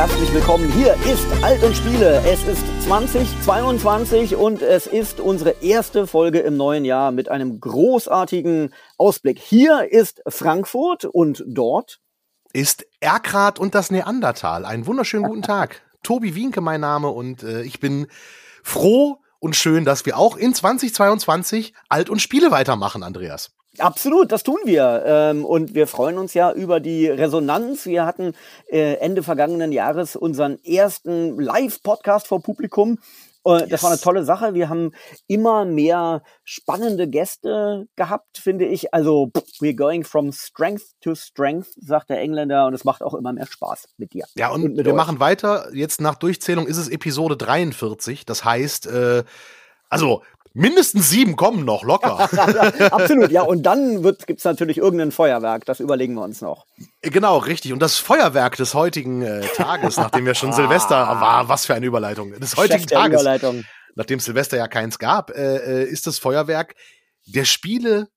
herzlich willkommen. Hier ist Alt und Spiele. Es ist 2022 und es ist unsere erste Folge im neuen Jahr mit einem großartigen Ausblick. Hier ist Frankfurt und dort ist Erkrath und das Neandertal. Einen wunderschönen guten Tag. Tobi Wienke mein Name und äh, ich bin froh und schön, dass wir auch in 2022 Alt und Spiele weitermachen, Andreas. Absolut, das tun wir. Ähm, und wir freuen uns ja über die Resonanz. Wir hatten äh, Ende vergangenen Jahres unseren ersten Live-Podcast vor Publikum. Yes. Das war eine tolle Sache. Wir haben immer mehr spannende Gäste gehabt, finde ich. Also, we're going from strength to strength, sagt der Engländer. Und es macht auch immer mehr Spaß mit dir. Ja, und, und wir euch. machen weiter. Jetzt nach Durchzählung ist es Episode 43. Das heißt, äh, also Mindestens sieben kommen noch, locker. Absolut, ja. Und dann gibt es natürlich irgendein Feuerwerk, das überlegen wir uns noch. Genau, richtig. Und das Feuerwerk des heutigen äh, Tages, nachdem wir schon Silvester, ah. war, was für eine Überleitung, des heutigen Tages, nachdem Silvester ja keins gab, äh, äh, ist das Feuerwerk der Spiele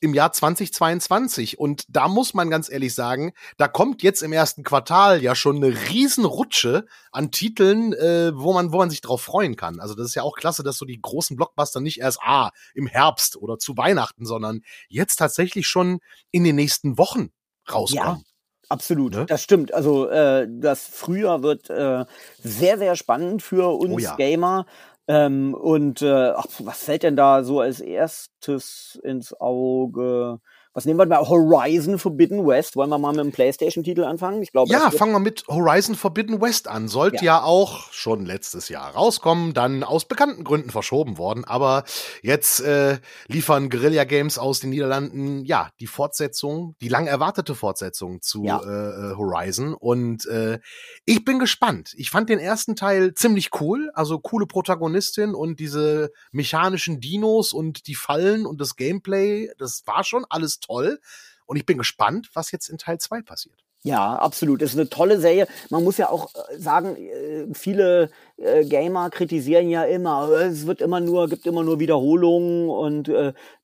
im Jahr 2022. Und da muss man ganz ehrlich sagen, da kommt jetzt im ersten Quartal ja schon eine Riesenrutsche an Titeln, äh, wo man, wo man sich drauf freuen kann. Also das ist ja auch klasse, dass so die großen Blockbuster nicht erst ah, im Herbst oder zu Weihnachten, sondern jetzt tatsächlich schon in den nächsten Wochen rauskommen. Ja. Absolut, ne? das stimmt. Also äh, das Frühjahr wird äh, sehr, sehr spannend für uns oh ja. Gamer. Ähm, und äh, ach, was fällt denn da so als erstes ins Auge? Was nehmen wir mal? Horizon Forbidden West. Wollen wir mal mit dem PlayStation-Titel anfangen? Ich glaube. Ja, fangen wir mit Horizon Forbidden West an. Sollte ja. ja. auch schon letztes Jahr rauskommen, dann aus bekannten Gründen verschoben worden. Aber jetzt äh, liefern Guerilla Games aus den Niederlanden ja die Fortsetzung, die lang erwartete Fortsetzung zu ja. äh, äh Horizon. Und äh, ich bin gespannt. Ich fand den ersten Teil ziemlich cool. Also coole Protagonistin und diese mechanischen Dinos und die Fallen und das Gameplay. Das war schon alles toll. Und ich bin gespannt, was jetzt in Teil 2 passiert. Ja, absolut. Das ist eine tolle Serie. Man muss ja auch äh, sagen, äh, viele äh, Gamer kritisieren ja immer, es wird immer nur, gibt immer nur Wiederholungen und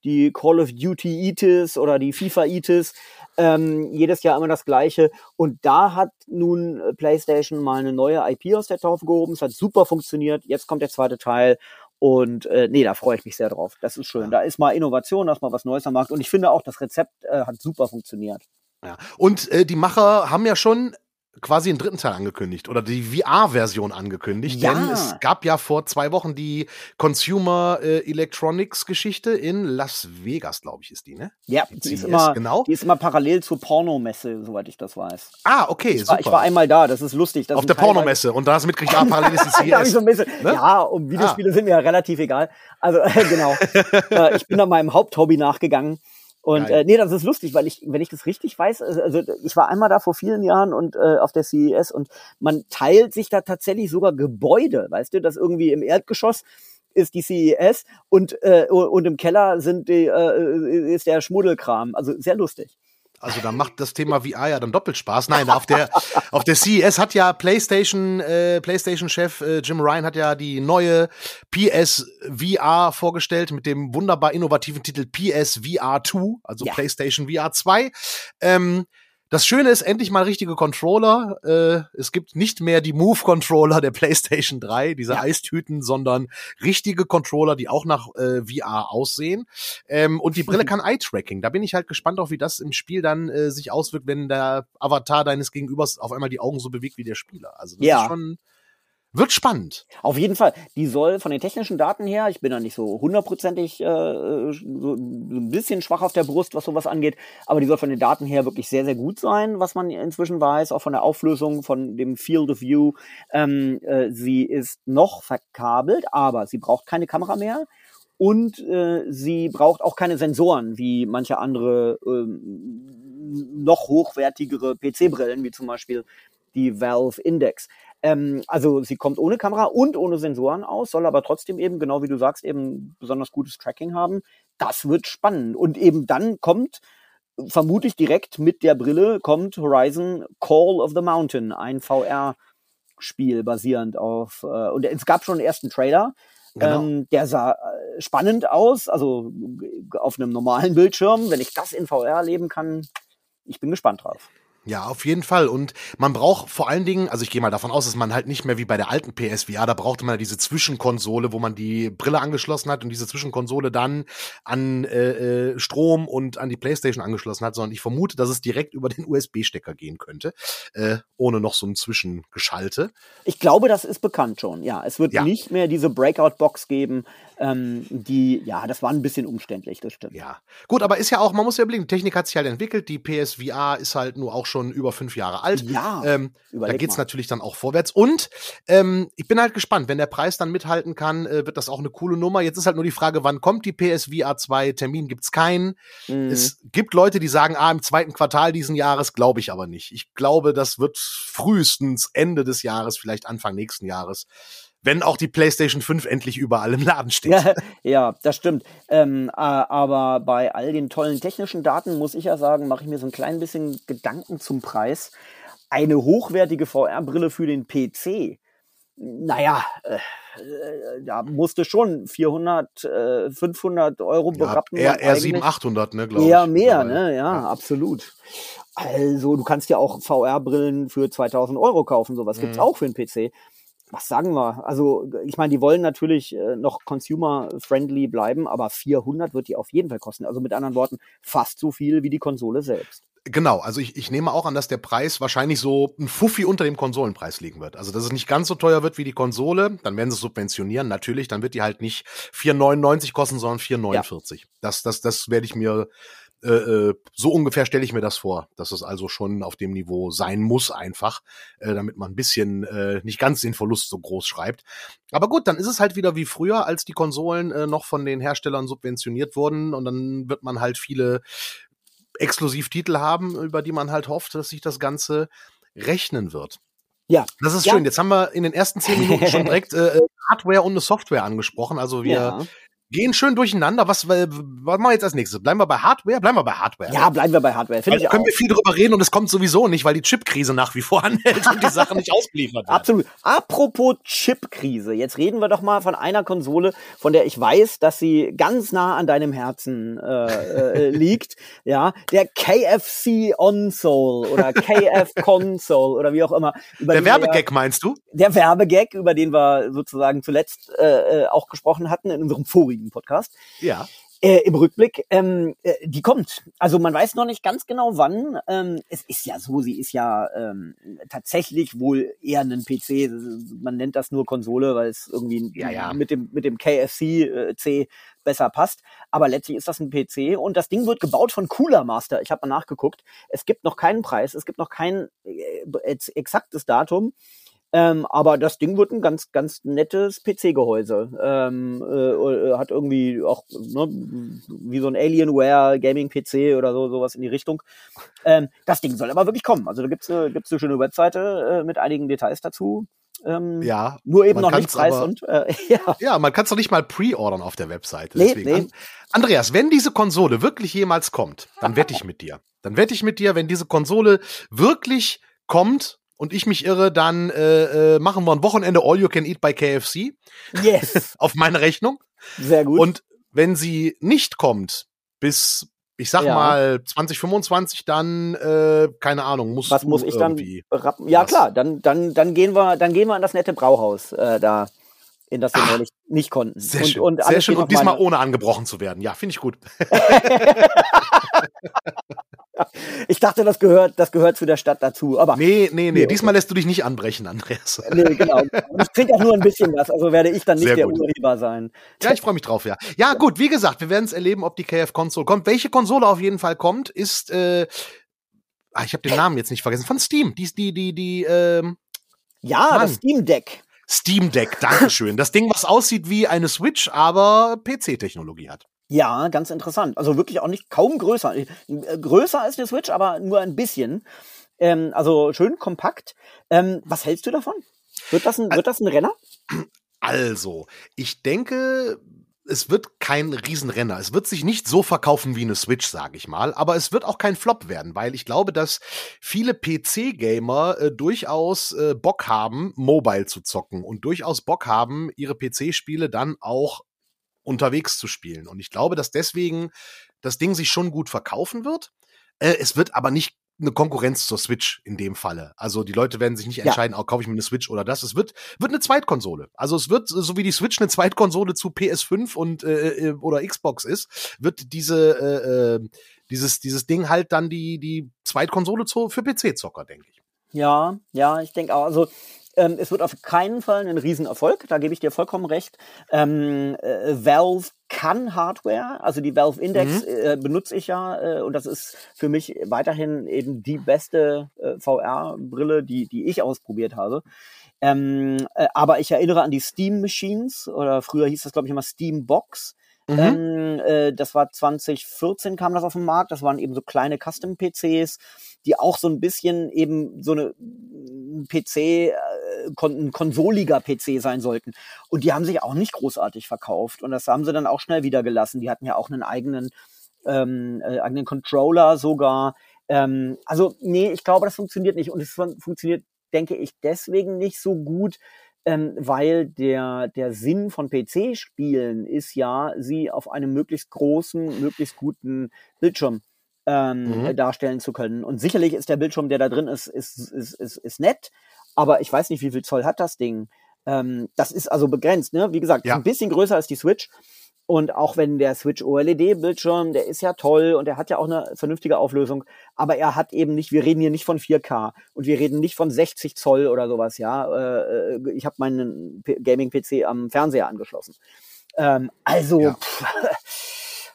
die Call of Duty Itis oder die FIFA Itis, ähm, jedes Jahr immer das Gleiche. Und da hat nun PlayStation mal eine neue IP aus der Taufe gehoben. Es hat super funktioniert. Jetzt kommt der zweite Teil und äh, nee, da freue ich mich sehr drauf. Das ist schön. Da ist mal Innovation, da ist mal was Neues am Markt. Und ich finde auch, das Rezept äh, hat super funktioniert. Ja. Und äh, die Macher haben ja schon quasi einen dritten Teil angekündigt oder die VR-Version angekündigt. Ja. Denn es gab ja vor zwei Wochen die Consumer äh, Electronics Geschichte in Las Vegas, glaube ich, ist die, ne? Ja, die, die ist, immer, genau. die ist immer parallel zur Pornomesse, soweit ich das weiß. Ah, okay, ich war, super. Ich war einmal da, das ist lustig. Das Auf der Pornomesse und da hast du mitgekriegt, ah, parallel ist die CS. so ein bisschen, ne? Ja, um Videospiele ah. sind mir ja relativ egal. Also, äh, genau. äh, ich bin da meinem Haupthobby nachgegangen. Und äh, nee, das ist lustig, weil ich, wenn ich das richtig weiß, also, also ich war einmal da vor vielen Jahren und äh, auf der CES und man teilt sich da tatsächlich sogar Gebäude, weißt du, das irgendwie im Erdgeschoss ist die CES und äh, und im Keller sind die äh, ist der Schmuddelkram, also sehr lustig. Also da macht das Thema VR ja dann doppelt Spaß. Nein, auf der auf der CES hat ja PlayStation äh, PlayStation Chef äh, Jim Ryan hat ja die neue PS VR vorgestellt mit dem wunderbar innovativen Titel PS VR 2, also ja. PlayStation VR 2. Ähm, das Schöne ist endlich mal richtige Controller. Äh, es gibt nicht mehr die Move-Controller der PlayStation 3, diese ja. Eistüten, sondern richtige Controller, die auch nach äh, VR aussehen. Ähm, und die Brille kann Eye-Tracking. Da bin ich halt gespannt auf, wie das im Spiel dann äh, sich auswirkt, wenn der Avatar deines Gegenübers auf einmal die Augen so bewegt wie der Spieler. Also das ja. ist schon wird spannend. Auf jeden Fall. Die soll von den technischen Daten her, ich bin da nicht so hundertprozentig äh, so ein bisschen schwach auf der Brust, was sowas angeht, aber die soll von den Daten her wirklich sehr, sehr gut sein, was man inzwischen weiß, auch von der Auflösung, von dem Field of View. Ähm, äh, sie ist noch verkabelt, aber sie braucht keine Kamera mehr. Und äh, sie braucht auch keine Sensoren, wie manche andere äh, noch hochwertigere PC-Brillen, wie zum Beispiel die Valve Index. Ähm, also sie kommt ohne Kamera und ohne Sensoren aus, soll aber trotzdem eben, genau wie du sagst, eben besonders gutes Tracking haben. Das wird spannend. Und eben dann kommt, vermutlich direkt mit der Brille, kommt Horizon Call of the Mountain, ein VR-Spiel basierend auf, äh, und es gab schon einen ersten Trailer. Genau. Ähm, der sah äh, spannend aus, also auf einem normalen Bildschirm. Wenn ich das in VR erleben kann, ich bin gespannt drauf. Ja, auf jeden Fall. Und man braucht vor allen Dingen, also ich gehe mal davon aus, dass man halt nicht mehr wie bei der alten PSVR, da brauchte man ja diese Zwischenkonsole, wo man die Brille angeschlossen hat und diese Zwischenkonsole dann an äh, äh Strom und an die Playstation angeschlossen hat, sondern ich vermute, dass es direkt über den USB-Stecker gehen könnte, äh, ohne noch so ein Zwischengeschalte. Ich glaube, das ist bekannt schon, ja. Es wird ja. nicht mehr diese Breakout-Box geben, ähm, die, ja, das war ein bisschen umständlich, das stimmt. Ja, gut, aber ist ja auch, man muss ja überlegen, die Technik hat sich halt entwickelt, die PSVR ist halt nur auch schon über fünf Jahre alt. Ja. Ähm, da geht's mal. natürlich dann auch vorwärts. Und ähm, ich bin halt gespannt, wenn der Preis dann mithalten kann, äh, wird das auch eine coole Nummer. Jetzt ist halt nur die Frage, wann kommt die PSVR 2? Termin gibt's keinen. Mhm. Es gibt Leute, die sagen, ah, im zweiten Quartal diesen Jahres, glaube ich aber nicht. Ich glaube, das wird frühestens Ende des Jahres, vielleicht Anfang nächsten Jahres wenn auch die PlayStation 5 endlich überall im Laden steht. Ja, ja das stimmt. Ähm, äh, aber bei all den tollen technischen Daten muss ich ja sagen, mache ich mir so ein klein bisschen Gedanken zum Preis. Eine hochwertige VR-Brille für den PC. Naja, äh, äh, da musste schon 400, äh, 500 Euro berappen. Ja, eher, eher 700, 800, ne, glaube ich. Eher mehr, ne, ja, ja, absolut. Also, du kannst ja auch VR-Brillen für 2000 Euro kaufen, sowas mhm. gibt's auch für den PC was sagen wir? Also, ich meine, die wollen natürlich äh, noch consumer-friendly bleiben, aber 400 wird die auf jeden Fall kosten. Also mit anderen Worten, fast so viel wie die Konsole selbst. Genau, also ich, ich nehme auch an, dass der Preis wahrscheinlich so ein Fuffi unter dem Konsolenpreis liegen wird. Also dass es nicht ganz so teuer wird wie die Konsole, dann werden sie es subventionieren, natürlich, dann wird die halt nicht 4,99 kosten, sondern 4,49. Ja. Das, das, das werde ich mir äh, äh, so ungefähr stelle ich mir das vor, dass es also schon auf dem Niveau sein muss einfach, äh, damit man ein bisschen äh, nicht ganz den Verlust so groß schreibt. Aber gut, dann ist es halt wieder wie früher, als die Konsolen äh, noch von den Herstellern subventioniert wurden und dann wird man halt viele Exklusivtitel haben, über die man halt hofft, dass sich das Ganze rechnen wird. Ja. Das ist ja. schön. Jetzt haben wir in den ersten zehn Minuten schon direkt äh, äh, Hardware und eine Software angesprochen. Also wir ja gehen schön durcheinander. Was, was machen wir jetzt als nächstes? Bleiben wir bei Hardware? Bleiben wir bei Hardware. Ja, bleiben wir bei Hardware. Finde ich können auch. wir viel drüber reden und es kommt sowieso nicht, weil die Chipkrise nach wie vor anhält und die Sache nicht ausgeliefert wird. Absolut. Apropos Chipkrise. Jetzt reden wir doch mal von einer Konsole, von der ich weiß, dass sie ganz nah an deinem Herzen äh, äh, liegt. Ja, der KFC Onsole oder KF Console oder wie auch immer. der Werbegag meinst du? Der Werbegag, über den wir sozusagen zuletzt äh, äh auch gesprochen hatten in unserem vorigen vorigen Podcast. Ja. Äh, Im Rückblick, ähm, äh, die kommt. Also man weiß noch nicht ganz genau wann. Ähm, es ist ja so, sie ist ja ähm, tatsächlich wohl eher ein PC. Man nennt das nur Konsole, weil es irgendwie ja, ja. mit dem mit dem KFC äh, C besser passt. Aber letztlich ist das ein PC und das Ding wird gebaut von Cooler Master. Ich habe mal nachgeguckt. Es gibt noch keinen Preis, es gibt noch kein äh, exaktes Datum. Ähm, aber das Ding wird ein ganz, ganz nettes PC-Gehäuse. Ähm, äh, äh, hat irgendwie auch ne, wie so ein Alienware Gaming-PC oder so sowas in die Richtung. Ähm, das Ding soll aber wirklich kommen. Also da gibt's eine, gibt's eine schöne Webseite äh, mit einigen Details dazu. Ähm, ja. Nur eben noch nicht Preis aber, und äh, ja. Ja, man kann es doch nicht mal pre-ordern auf der Webseite. Nee, Deswegen. Nee. Andreas, wenn diese Konsole wirklich jemals kommt, dann wette ich mit dir. Dann wette ich mit dir, wenn diese Konsole wirklich kommt und ich mich irre, dann äh, äh, machen wir ein Wochenende All You Can Eat bei KFC. Yes. auf meine Rechnung. Sehr gut. Und wenn sie nicht kommt, bis ich sag ja. mal 2025 dann äh, keine Ahnung muss was muss ich dann rappen? ja was? klar dann dann dann gehen wir dann gehen wir in das nette Brauhaus äh, da in das wir neulich nicht konnten sehr und, schön und sehr schön und diesmal ohne angebrochen zu werden ja finde ich gut ich dachte, das gehört, das gehört zu der Stadt dazu. Aber nee, nee, nee. nee Diesmal lässt du dich nicht anbrechen, Andreas. Nee, genau. Ich trinke auch nur ein bisschen was, also werde ich dann nicht der. Urheber sein. Ja, ich freue mich drauf, ja. Ja, gut, wie gesagt, wir werden es erleben, ob die KF-Konsole kommt. Welche Konsole auf jeden Fall kommt, ist, äh, ah, ich habe den Namen jetzt nicht vergessen, von Steam. Die, die, die, die, ähm, Ja, Mann. das Steam Deck. Steam Deck, Dankeschön. Das Ding, was aussieht wie eine Switch, aber PC-Technologie hat. Ja, ganz interessant. Also wirklich auch nicht kaum größer. Äh, größer als eine Switch, aber nur ein bisschen. Ähm, also schön kompakt. Ähm, was hältst du davon? Wird das ein, wird das ein Renner? Also, ich denke, es wird kein Riesenrenner. Es wird sich nicht so verkaufen wie eine Switch, sage ich mal, aber es wird auch kein Flop werden, weil ich glaube, dass viele PC-Gamer äh, durchaus äh, Bock haben, Mobile zu zocken und durchaus Bock haben, ihre PC-Spiele dann auch unterwegs zu spielen. Und ich glaube, dass deswegen das Ding sich schon gut verkaufen wird. Äh, es wird aber nicht eine Konkurrenz zur Switch in dem Falle. Also die Leute werden sich nicht entscheiden, ja. oh, kaufe ich mir eine Switch oder das. Es wird, wird eine Zweitkonsole. Also es wird, so wie die Switch eine Zweitkonsole zu PS5 und äh, äh, oder Xbox ist, wird diese äh, äh, dieses, dieses Ding halt dann die, die Zweitkonsole zu, für PC-Zocker, denke ich. Ja, ja, ich denke auch. Also ähm, es wird auf keinen Fall ein Riesenerfolg, da gebe ich dir vollkommen recht. Ähm, äh, Valve kann Hardware, also die Valve Index mhm. äh, benutze ich ja äh, und das ist für mich weiterhin eben die beste äh, VR-Brille, die, die ich ausprobiert habe. Ähm, äh, aber ich erinnere an die Steam Machines oder früher hieß das glaube ich immer Steam Box. Mhm. Ähm, äh, das war 2014 kam das auf den Markt. Das waren eben so kleine Custom-PCs, die auch so ein bisschen eben so eine PC, äh, kon ein konsoliger PC sein sollten. Und die haben sich auch nicht großartig verkauft. Und das haben sie dann auch schnell wieder gelassen. Die hatten ja auch einen eigenen, ähm, äh, eigenen Controller sogar. Ähm, also, nee, ich glaube, das funktioniert nicht. Und es fun funktioniert, denke ich, deswegen nicht so gut, ähm, weil der, der Sinn von PC-Spielen ist ja, sie auf einem möglichst großen, möglichst guten Bildschirm ähm, mhm. darstellen zu können. Und sicherlich ist der Bildschirm, der da drin ist, ist, ist, ist, ist nett, aber ich weiß nicht, wie viel Zoll hat das Ding. Ähm, das ist also begrenzt, ne? Wie gesagt, ja. ein bisschen größer als die Switch. Und auch wenn der Switch OLED-Bildschirm, der ist ja toll und der hat ja auch eine vernünftige Auflösung, aber er hat eben nicht, wir reden hier nicht von 4K und wir reden nicht von 60 Zoll oder sowas, ja. Äh, ich habe meinen Gaming-PC am Fernseher angeschlossen. Ähm, also, ja. pff,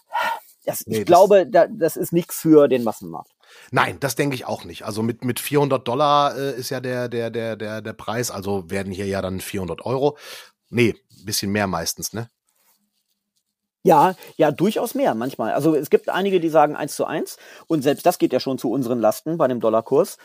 das, nee, ich das glaube, da, das ist nichts für den Massenmarkt. Nein, das denke ich auch nicht. Also mit, mit 400 Dollar äh, ist ja der, der, der, der, der Preis. Also werden hier ja dann 400 Euro. Nee, bisschen mehr meistens, ne? Ja, ja, durchaus mehr manchmal. Also es gibt einige, die sagen eins zu eins und selbst das geht ja schon zu unseren Lasten bei dem Dollarkurs.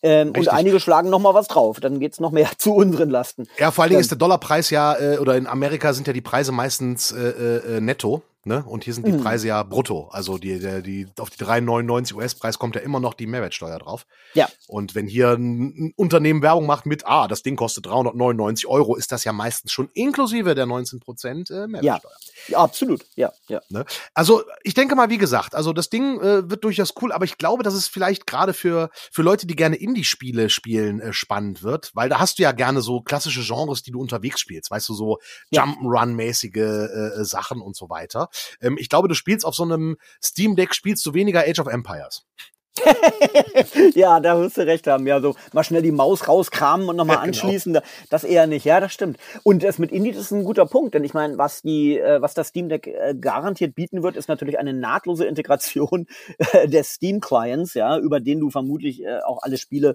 Ähm, und einige schlagen noch mal was drauf, dann geht's noch mehr zu unseren Lasten. Ja, vor allen Dingen ist der Dollarpreis ja, äh, oder in Amerika sind ja die Preise meistens äh, äh, netto. Ne? Und hier sind die mhm. Preise ja brutto. Also die, die, die, auf die 3,99 US-Preis kommt ja immer noch die Mehrwertsteuer drauf. Ja. Und wenn hier ein Unternehmen Werbung macht mit, ah, das Ding kostet 399 Euro, ist das ja meistens schon inklusive der 19 Prozent äh, Mehrwertsteuer. Ja. ja, absolut. Ja, ja. Ne? Also ich denke mal, wie gesagt, also das Ding äh, wird durchaus cool, aber ich glaube, dass es vielleicht gerade für, für Leute, die gerne Indie-Spiele spielen, äh, spannend wird, weil da hast du ja gerne so klassische Genres, die du unterwegs spielst, weißt du, so. Jump'n'Run-mäßige äh, Sachen und so weiter. Ähm, ich glaube, du spielst auf so einem Steam Deck, spielst du weniger Age of Empires. ja, da wirst du recht haben. Ja, so mal schnell die Maus rauskramen und nochmal ja, genau. anschließen. Das eher nicht. Ja, das stimmt. Und das mit Indie, das ist ein guter Punkt, denn ich meine, was die, äh, was das Steam Deck äh, garantiert bieten wird, ist natürlich eine nahtlose Integration äh, des Steam Clients, ja, über den du vermutlich auch alle Spiele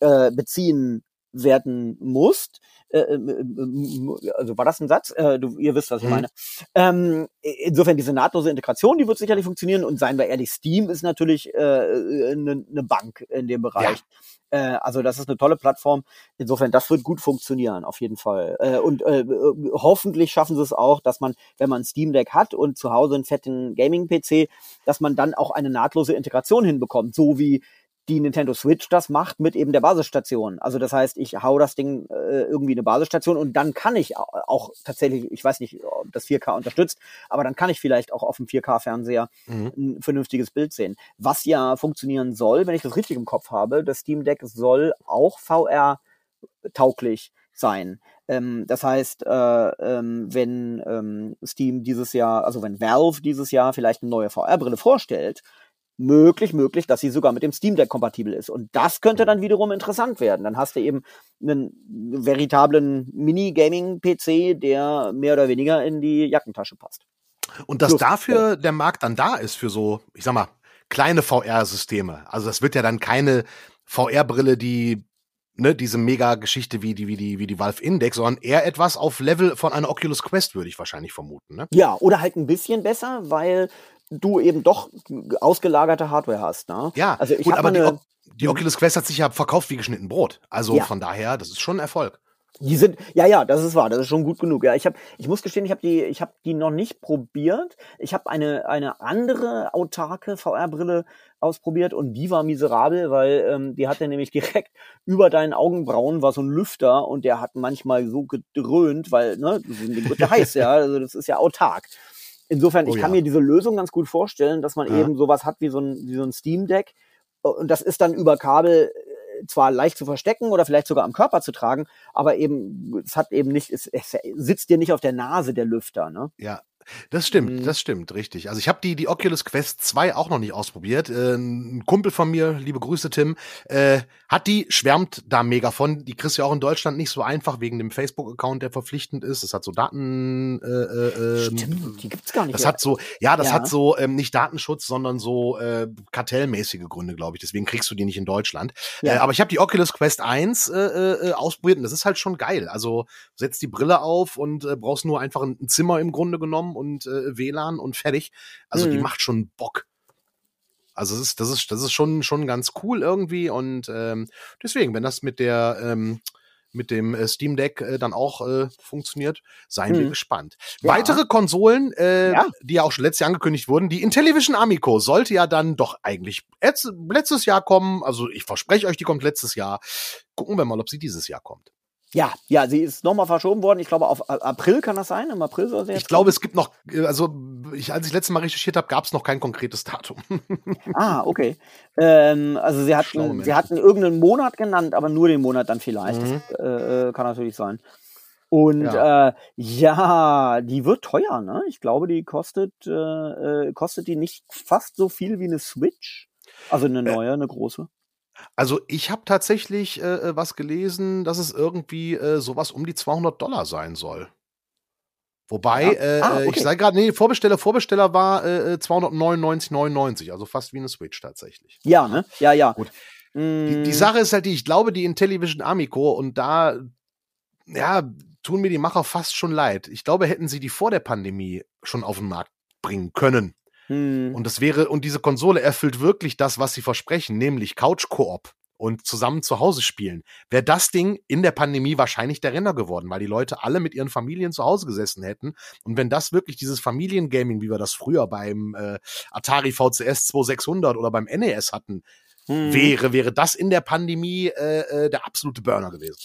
beziehen werden musst. Äh, äh, also war das ein Satz? Äh, du, ihr wisst, was ich mhm. meine. Ähm, insofern diese nahtlose Integration, die wird sicherlich funktionieren. Und seien wir ehrlich, Steam ist natürlich eine äh, äh ne, Bank in dem Bereich. Ja. Also das ist eine tolle Plattform. Insofern, das wird gut funktionieren, auf jeden Fall. Und äh, hoffentlich schaffen sie es auch, dass man, wenn man ein Steam Deck hat und zu Hause einen fetten Gaming-PC, dass man dann auch eine nahtlose Integration hinbekommt. So wie die Nintendo Switch das macht mit eben der Basisstation. Also das heißt, ich hau das Ding äh, irgendwie eine Basisstation und dann kann ich auch tatsächlich, ich weiß nicht, ob das 4K unterstützt, aber dann kann ich vielleicht auch auf dem 4K-Fernseher mhm. ein vernünftiges Bild sehen. Was ja funktionieren soll, wenn ich das richtig im Kopf habe, das Steam Deck soll auch VR tauglich sein. Ähm, das heißt, äh, ähm, wenn ähm, Steam dieses Jahr, also wenn Valve dieses Jahr vielleicht eine neue VR-Brille vorstellt, möglich, möglich, dass sie sogar mit dem Steam Deck kompatibel ist. Und das könnte dann wiederum interessant werden. Dann hast du eben einen veritablen Mini-Gaming-PC, der mehr oder weniger in die Jackentasche passt. Und dass Plus, dafür ja. der Markt dann da ist für so, ich sag mal, kleine VR-Systeme. Also das wird ja dann keine VR-Brille, die ne, diese Mega-Geschichte wie die, wie die, wie die Valve Index, sondern eher etwas auf Level von einer Oculus Quest, würde ich wahrscheinlich vermuten. Ne? Ja, oder halt ein bisschen besser, weil du eben doch ausgelagerte Hardware hast. Ne? Ja, also ich gut, aber eine, die, die, Oculus Quest hat sich ja verkauft wie geschnitten Brot. Also ja. von daher, das ist schon ein Erfolg. Die sind, ja, ja, das ist wahr, das ist schon gut genug. Ja, ich habe, ich muss gestehen, ich habe die, ich habe die noch nicht probiert. Ich habe eine eine andere autarke VR-Brille ausprobiert und die war miserabel, weil ähm, die hatte nämlich direkt über deinen Augenbrauen war so ein Lüfter und der hat manchmal so gedröhnt, weil ne, das wird ja heiß, ja, also das ist ja autark. Insofern, oh, ich kann ja. mir diese Lösung ganz gut vorstellen, dass man ja. eben sowas hat wie so ein, wie so ein Steam Deck Und das ist dann über Kabel äh, zwar leicht zu verstecken oder vielleicht sogar am Körper zu tragen, aber eben, es hat eben nicht, es, es sitzt dir nicht auf der Nase, der Lüfter, ne? Ja, das stimmt, Mhm. das stimmt, richtig. Also ich habe die, die Oculus Quest 2 auch noch nicht ausprobiert. Äh, ein Kumpel von mir, liebe Grüße Tim, äh, hat die, schwärmt da mega von. Die kriegst du ja auch in Deutschland nicht so einfach wegen dem Facebook-Account, der verpflichtend ist. Das hat so Daten. Äh, äh, ähm, Stimmt, die gibt's gar nicht. das mehr. hat so, ja, das Ja. hat so ähm, nicht Datenschutz, sondern so äh, kartellmäßige Gründe, glaube ich. Deswegen kriegst du die nicht in Deutschland. Ja. Äh, aber ich habe die Oculus Quest 1 äh, äh, ausprobiert und das ist halt schon geil. Also setzt die Brille auf und äh, brauchst nur einfach ein, ein Zimmer im Grunde genommen und äh, WLAN und fertig. Also die Mhm. macht schon Bock. Also das ist, das ist, das ist schon, schon ganz cool irgendwie und ähm, deswegen, wenn das mit der ähm, mit dem äh, Steam Deck äh, dann auch äh, funktioniert, seien wir Mhm. gespannt. Ja. Weitere Konsolen, äh, Ja. die ja auch schon letztes Jahr angekündigt wurden, die Intellivision Amico sollte ja dann doch eigentlich letzt, letztes Jahr kommen. Also ich verspreche euch, die kommt letztes Jahr. Gucken wir mal, ob sie dieses Jahr kommt. Ja, ja, sie ist nochmal verschoben worden. Ich glaube, auf A- April kann das sein. Im April soll sie jetzt Ich glaube, es gibt noch, äh, also ich, als ich letztes Mal recherchiert habe, gab es noch kein konkretes Datum. Ah, okay. Ähm, also sie hatten, sie hatten irgendeinen Monat genannt, aber nur den Monat dann vielleicht. Mhm. Das äh, äh, kann natürlich sein. Und ja. Äh, ja, die wird teuer, ne? Ich glaube, die kostet, äh, äh, kostet die nicht fast so viel wie eine Switch. Also eine neue, eine große. Also ich habe tatsächlich äh, was gelesen, dass es irgendwie äh, sowas um die 200 Dollar sein soll. Wobei, Ja. äh, Ah, äh, ich okay. sage gerade, nee, Vorbesteller, Vorbesteller war äh, 299,99, also fast wie eine Switch tatsächlich. Ja, ne? Ja, ja. Gut. Mm, Die, die Sache ist halt die, ich glaube, die Intellivision Amico und da, ja, tun mir die Macher fast schon leid. Ich glaube, hätten sie die vor der Pandemie schon auf den Markt bringen können. Hm, Und das wäre, und diese Konsole erfüllt wirklich das, was sie versprechen, nämlich Couch-Koop und zusammen zu Hause spielen. Wäre das Ding in der Pandemie wahrscheinlich der Renner geworden, weil die Leute alle mit ihren Familien zu Hause gesessen hätten. Und wenn das wirklich dieses Familiengaming, wie wir das früher beim äh, Atari VCS 2600 oder beim NES hatten, hm. wäre, wäre das in der Pandemie äh, äh, der absolute Burner gewesen.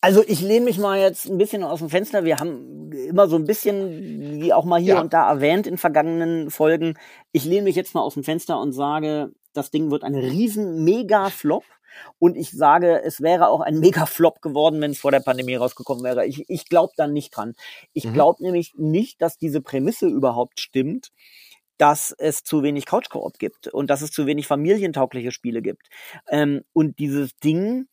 Also ich lehne mich mal jetzt ein bisschen aus dem Fenster. Wir haben immer so ein bisschen, wie auch mal hier Ja. und da erwähnt in vergangenen Folgen, ich lehne mich jetzt mal aus dem Fenster und sage, das Ding wird ein riesen Mega-Flop. Und ich sage, es wäre auch ein Mega-Flop geworden, wenn es vor der Pandemie rausgekommen wäre. Ich, ich glaube da nicht dran. Ich Mhm. glaube nämlich nicht, dass diese Prämisse überhaupt stimmt, dass es zu wenig Couch-Koop gibt und dass es zu wenig familientaugliche Spiele gibt. Ähm, und dieses Ding,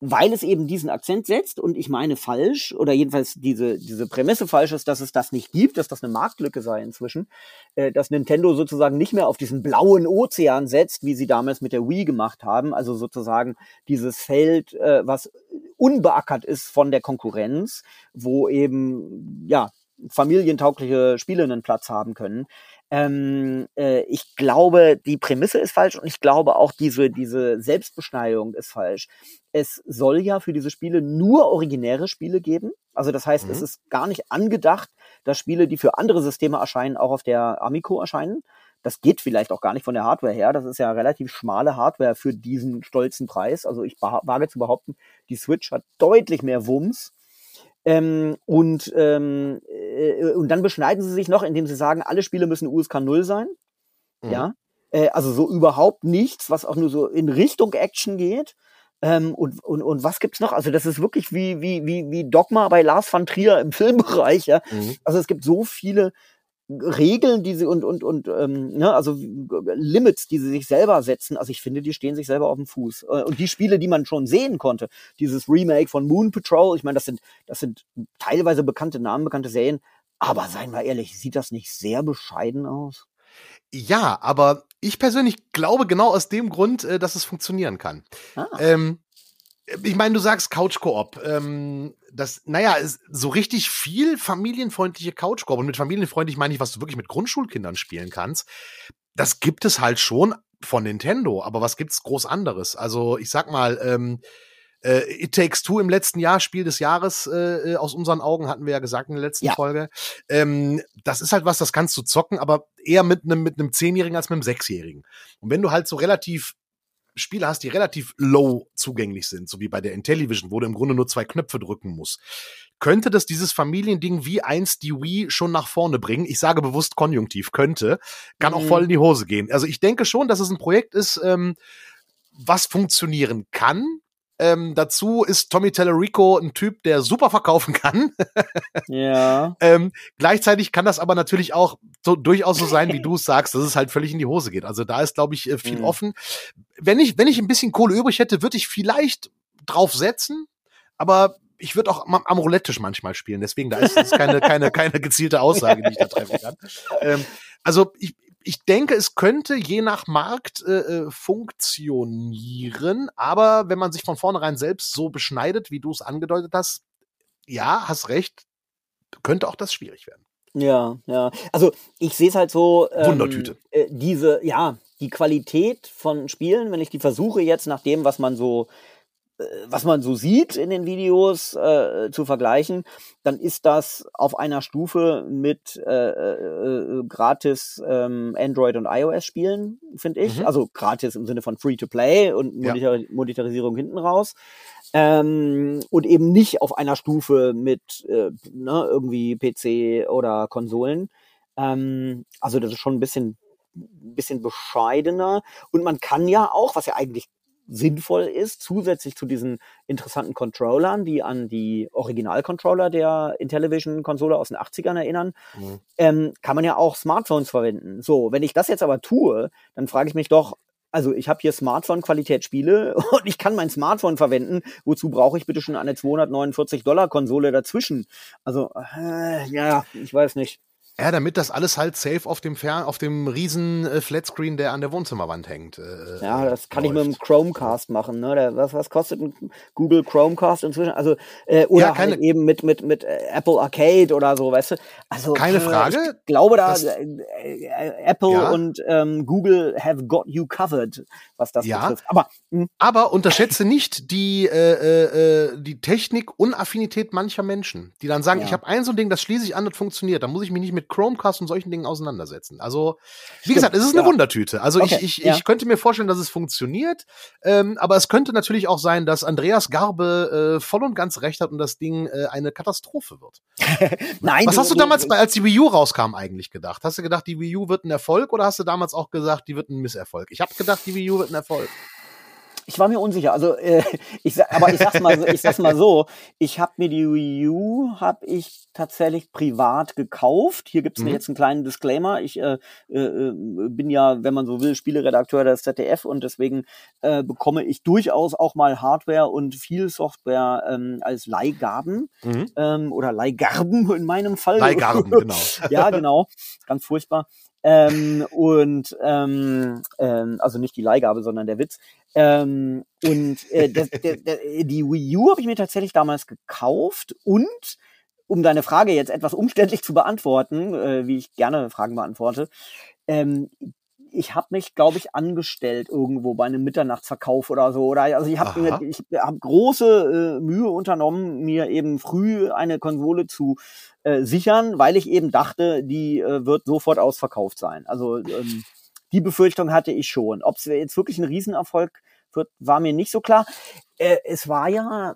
weil es eben diesen Akzent setzt und ich meine falsch oder jedenfalls diese, diese Prämisse falsch ist, dass es das nicht gibt, dass das eine Marktlücke sei inzwischen, äh, dass Nintendo sozusagen nicht mehr auf diesen blauen Ozean setzt, wie sie damals mit der Wii gemacht haben, also sozusagen dieses Feld, äh, was unbeackert ist von der Konkurrenz, wo eben, ja, familientaugliche Spiele einen Platz haben können. Ähm, äh, ich glaube, die Prämisse ist falsch und ich glaube auch diese, diese Selbstbeschneidung ist falsch. Es soll ja für diese Spiele nur originäre Spiele geben. Also das heißt, Mhm. es ist gar nicht angedacht, dass Spiele, die für andere Systeme erscheinen, auch auf der Amico erscheinen. Das geht vielleicht auch gar nicht von der Hardware her. Das ist ja relativ schmale Hardware für diesen stolzen Preis. Also ich wage zu behaupten, die Switch hat deutlich mehr Wumms. Ähm, und, ähm, äh, und dann beschneiden sie sich noch, indem sie sagen, alle Spiele müssen USK 0 sein. Mhm. Ja. Äh, also so überhaupt nichts, was auch nur so in Richtung Action geht. Ähm, und, und, und was gibt's noch? Also das ist wirklich wie, wie, wie, wie Dogma bei Lars van Trier im Filmbereich, ja. Mhm. Also es gibt so viele Regeln, die sie und, und, und ähm, ne, also Limits, die sie sich selber setzen. Also ich finde, die stehen sich selber auf dem Fuß. Äh, Und die Spiele, die man schon sehen konnte, dieses Remake von Moon Patrol, ich meine, das sind, das sind teilweise bekannte Namen, bekannte Serien, aber seien wir ehrlich, sieht das nicht sehr bescheiden aus? Ja, aber ich persönlich glaube genau aus dem Grund, äh, dass es funktionieren kann. Ah. Ähm, ich meine, du sagst Couch-Koop. Ähm, das, naja, so richtig viel familienfreundliche Couch-Koop. Und mit familienfreundlich meine ich, was du wirklich mit Grundschulkindern spielen kannst. Das gibt es halt schon von Nintendo. Aber was gibt's groß anderes? Also, ich sag mal, ähm, äh, It Takes Two im letzten Jahr, Spiel des Jahres äh, aus unseren Augen, hatten wir ja gesagt in der letzten Ja. Folge. Ähm, das ist halt was, das kannst du zocken, aber eher mit einem mit einem Zehnjährigen als mit einem Sechsjährigen. Und wenn du halt so relativ Spiele hast, die relativ low zugänglich sind, so wie bei der Intellivision, wo du im Grunde nur zwei Knöpfe drücken musst, könnte das dieses Familiending wie einst die Wii schon nach vorne bringen. Ich sage bewusst konjunktiv, könnte, kann auch Mhm. voll in die Hose gehen. Also ich denke schon, dass es ein Projekt ist, ähm, was funktionieren kann. Ähm, dazu ist Tommy Tellerico ein Typ, der super verkaufen kann. Ja. Ähm, gleichzeitig kann das aber natürlich auch so, durchaus so sein, wie du es sagst, dass es halt völlig in die Hose geht. Also da ist, glaube ich, äh, viel Mhm. offen. Wenn ich, wenn ich ein bisschen Kohle übrig hätte, würde ich vielleicht drauf setzen, aber ich würde auch am, am Roulette-Tisch manchmal spielen. Deswegen, da ist, ist keine, keine, keine gezielte Aussage, die ich da treffen kann. Ähm, also ich, ich denke, es könnte je nach Markt äh, äh, funktionieren, aber wenn man sich von vornherein selbst so beschneidet, wie du es angedeutet hast, ja, hast recht, könnte auch das schwierig werden. Ja, ja. Also ich sehe es halt so. Ähm, Wundertüte. Äh, diese, ja, die Qualität von Spielen, wenn ich die versuche jetzt nach dem, was man so, was man so sieht in den Videos äh, zu vergleichen, dann ist das auf einer Stufe mit äh, äh, gratis ähm, Android und iOS Spielen, finde ich. Mhm. Also gratis im Sinne von Free to Play und Ja. Monetar Monetarisierung hinten raus. Ähm, und eben nicht auf einer Stufe mit äh, ne, irgendwie PC oder Konsolen. Ähm, also das ist schon ein bisschen, ein bisschen bescheidener. Und man kann ja auch, was ja eigentlich sinnvoll ist, zusätzlich zu diesen interessanten Controllern, die an die Original-Controller der Intellivision-Konsole aus den 80ern erinnern, Mhm. ähm, kann man ja auch Smartphones verwenden. So, wenn ich das jetzt aber tue, dann frage ich mich doch, also ich habe hier Smartphone-Qualität-Spiele und ich kann mein Smartphone verwenden. Wozu brauche ich bitte schon eine 249-Dollar-Konsole dazwischen? Also, äh, ja, ich weiß nicht. Ja, damit das alles halt safe auf dem Fern, auf dem riesen äh, Flatscreen, der an der Wohnzimmerwand hängt. Äh, Ja, das kann ich mit läuft. dem Chromecast machen. Ne? Der, was, was kostet ein Google Chromecast inzwischen? Also äh, oder Ja, keine- halt eben mit mit mit äh, Apple Arcade oder so, weißt du? Also Keine äh, Frage. Ich glaube da Das- äh, äh, Apple Ja. und ähm, Google have got you covered, was das Ja. betrifft. Aber hm, mh, Aber unterschätze nicht die, äh, äh, äh, die Technik und Affinität mancher Menschen, die dann sagen, ich habe ein so ein Ding, das schließe ich an, das funktioniert. Da muss ich mich nicht mit Chromecast und solchen Dingen auseinandersetzen. Also, wie Stimmt, gesagt, es ist eine ja. Wundertüte. Also Okay, ich, ich, ja. ich könnte mir vorstellen, dass es funktioniert. Ähm, aber es könnte natürlich auch sein, dass Andreas Garbe äh, voll und ganz recht hat und das Ding äh, eine Katastrophe wird. nein. Was hast du damals, bei, als die Wii U rauskam, eigentlich gedacht? Hast du gedacht, die Wii U wird ein Erfolg oder hast du damals auch gesagt, die wird ein Misserfolg? Ich habe gedacht, die Wii U wird ein Erfolg. Ich war mir unsicher. Also äh, ich aber ich sag's mal, so- ich sag's mal so: Ich habe mir die Wii U habe ich tatsächlich privat gekauft. Hier gibt's Mhm. jetzt einen kleinen Disclaimer. Ich äh, äh, äh, bin ja, wenn man so will, Spieleredakteur des ZDF und deswegen äh, bekomme ich durchaus auch mal Hardware und viel Software ähm, als Leihgaben Mhm. ähm, oder Leihgarben in meinem Fall. Leihgarben, genau. ja, genau. Ganz furchtbar. Ähm, und ähm, ähm, also nicht die Leihgabe, sondern der Witz. Ähm, und äh, das, der, der, die Wii U habe ich mir tatsächlich damals gekauft und um deine Frage jetzt etwas umständlich zu beantworten, äh, wie ich gerne Fragen beantworte, ähm, ich habe mich, glaube ich, angestellt irgendwo bei einem Mitternachtsverkauf oder so. Oder also ich habe ich hab große äh, Mühe unternommen, mir eben früh eine Konsole zu äh, sichern, weil ich eben dachte, die äh, wird sofort ausverkauft sein. Also ähm, die Befürchtung hatte ich schon. Ob es jetzt wirklich ein Riesenerfolg wird, war mir nicht so klar. Äh, es war ja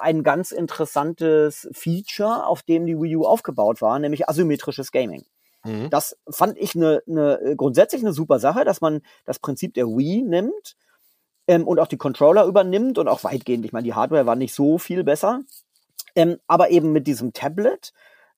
ein ganz interessantes Feature, auf dem die Wii U aufgebaut war, nämlich asymmetrisches Gaming. Mhm. Das fand ich eine, eine grundsätzlich eine super Sache, dass man das Prinzip der Wii nimmt ähm, und auch die Controller übernimmt und auch weitgehend. Ich meine, die Hardware war nicht so viel besser, ähm, aber eben mit diesem Tablet